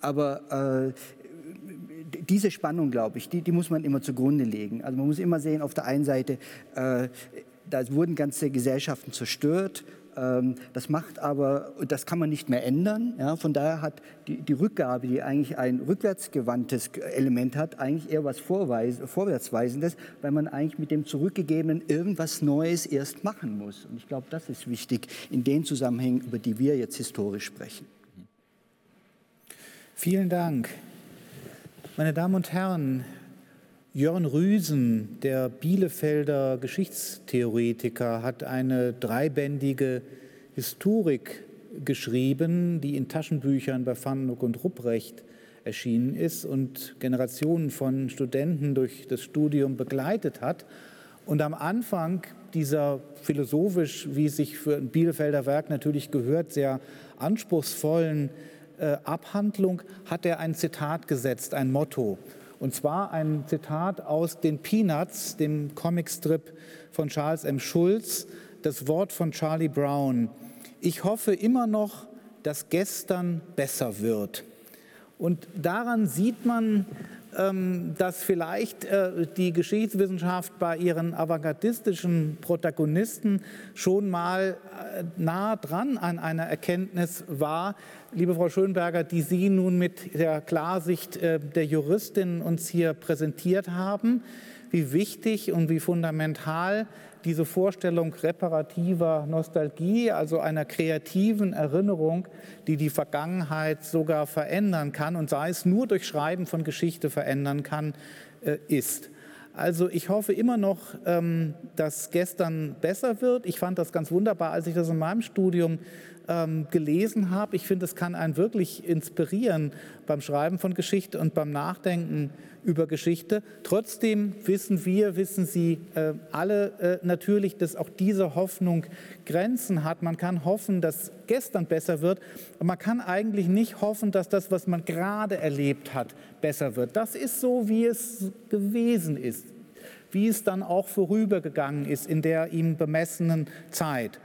Aber äh, diese Spannung, glaube ich, die, die, muss man immer zugrunde legen. Also man muss immer sehen, auf der einen Seite, äh, da wurden ganze Gesellschaften zerstört das macht aber, das kann man nicht mehr ändern. Ja, von daher hat die, die, Rückgabe, die eigentlich ein rückwärtsgewandtes Element hat, eigentlich eher was Vorwärtsweisendes, weil man eigentlich mit dem Zurückgegebenen irgendwas Neues erst machen muss. Und ich glaube, das ist wichtig in den Zusammenhängen, über die wir jetzt historisch sprechen. Vielen Dank. Meine Damen und Herren, Jörn Rüsen, der Bielefelder Geschichtstheoretiker, hat eine dreibändige Historik geschrieben, die in Taschenbüchern bei Fannuck und Rupprecht erschienen ist und Generationen von Studenten durch das Studium begleitet hat. Und am Anfang dieser philosophisch, wie sich für ein Bielefelder Werk natürlich gehört, sehr anspruchsvollen äh, Abhandlung hat er ein Zitat gesetzt, ein Motto. Und zwar ein Zitat aus den Peanuts, dem Comicstrip von Charles M. Schulz, das Wort von Charlie Brown. Ich hoffe immer noch, dass gestern besser wird. Und daran sieht man, dass vielleicht äh, die Geschichtswissenschaft bei ihren avantgardistischen Protagonisten schon mal äh, nah dran an einer Erkenntnis war, liebe Frau Schönberger, die Sie nun mit der Klarsicht äh, der Juristin uns hier präsentiert haben, wie wichtig und wie fundamental diese Vorstellung reparativer Nostalgie, also einer kreativen Erinnerung, die die Vergangenheit sogar verändern kann und sei es nur durch Schreiben von Geschichte verändern kann, äh, ist. Also ich hoffe immer noch, ähm, dass gestern besser wird. Ich fand das ganz wunderbar, als ich das in meinem Studium ähm, gelesen habe. Ich finde, es kann einen wirklich inspirieren beim Schreiben von Geschichte und beim Nachdenken über Geschichte. Trotzdem wissen wir, wissen Sie äh, alle äh, natürlich, dass auch diese Hoffnung Grenzen hat. Man kann hoffen, dass gestern besser wird, aber man kann eigentlich nicht hoffen, dass das, was man gerade erlebt hat, besser wird. Das ist so, wie es gewesen ist, wie es dann auch vorübergegangen ist in der ihm bemessenen Zeit.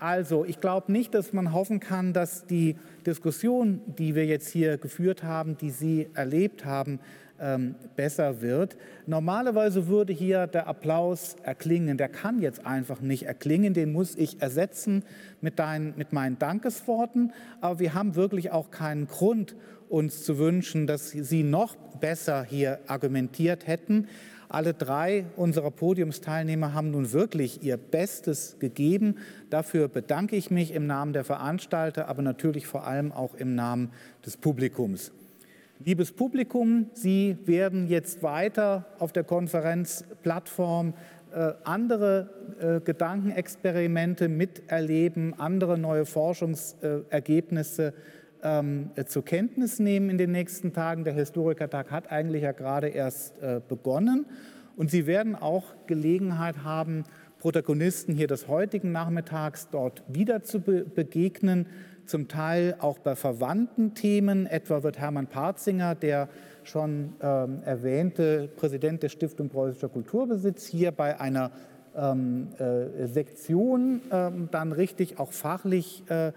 Also, ich glaube nicht, dass man hoffen kann, dass die Diskussion, die wir jetzt hier geführt haben, die Sie erlebt haben, ähm, besser wird. Normalerweise würde hier der Applaus erklingen. Der kann jetzt einfach nicht erklingen. Den muss ich ersetzen mit, dein, mit meinen Dankesworten. Aber wir haben wirklich auch keinen Grund, uns zu wünschen, dass Sie noch besser hier argumentiert hätten. Alle drei unserer Podiumsteilnehmer haben nun wirklich ihr Bestes gegeben. Dafür bedanke ich mich im Namen der Veranstalter, aber natürlich vor allem auch im Namen des Publikums. Liebes Publikum, Sie werden jetzt weiter auf der Konferenzplattform äh, andere äh, Gedankenexperimente miterleben, andere neue Forschungsergebnisse ähm, zur Kenntnis nehmen in den nächsten Tagen. Der Historikertag hat eigentlich ja gerade erst äh, begonnen. Und Sie werden auch Gelegenheit haben, Protagonisten hier des heutigen Nachmittags dort wieder zu be begegnen, zum Teil auch bei verwandten Themen. Etwa wird Hermann Parzinger, der schon ähm, erwähnte Präsident der Stiftung Preußischer Kulturbesitz, hier bei einer ähm, äh, Sektion ähm, dann richtig auch fachlich äh, äh,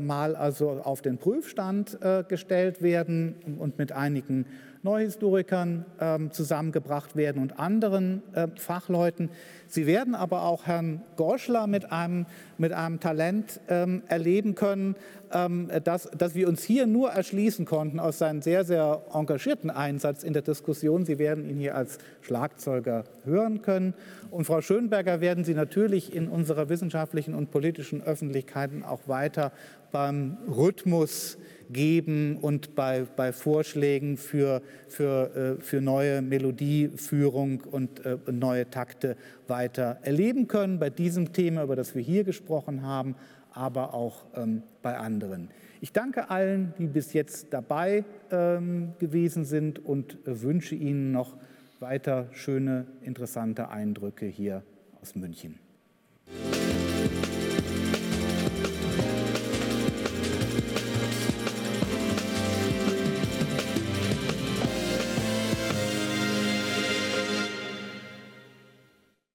mal also auf den Prüfstand äh, gestellt werden und mit einigen Neuhistorikern ähm, zusammengebracht werden und anderen äh, Fachleuten. Sie werden aber auch Herrn Goschler mit einem, mit einem Talent ähm, erleben können, ähm, das, das wir uns hier nur erschließen konnten aus seinem sehr, sehr engagierten Einsatz in der Diskussion. Sie werden ihn hier als Schlagzeuger hören können. Und Frau Schönberger werden Sie natürlich in unserer wissenschaftlichen und politischen Öffentlichkeiten auch weiter beim Rhythmus geben und bei, bei Vorschlägen für, für, äh, für neue Melodieführung und äh, neue Takte weiter erleben können, bei diesem Thema, über das wir hier gesprochen haben, aber auch ähm, bei anderen. Ich danke allen, die bis jetzt dabei ähm, gewesen sind und äh, wünsche Ihnen noch weiter schöne, interessante Eindrücke hier aus München.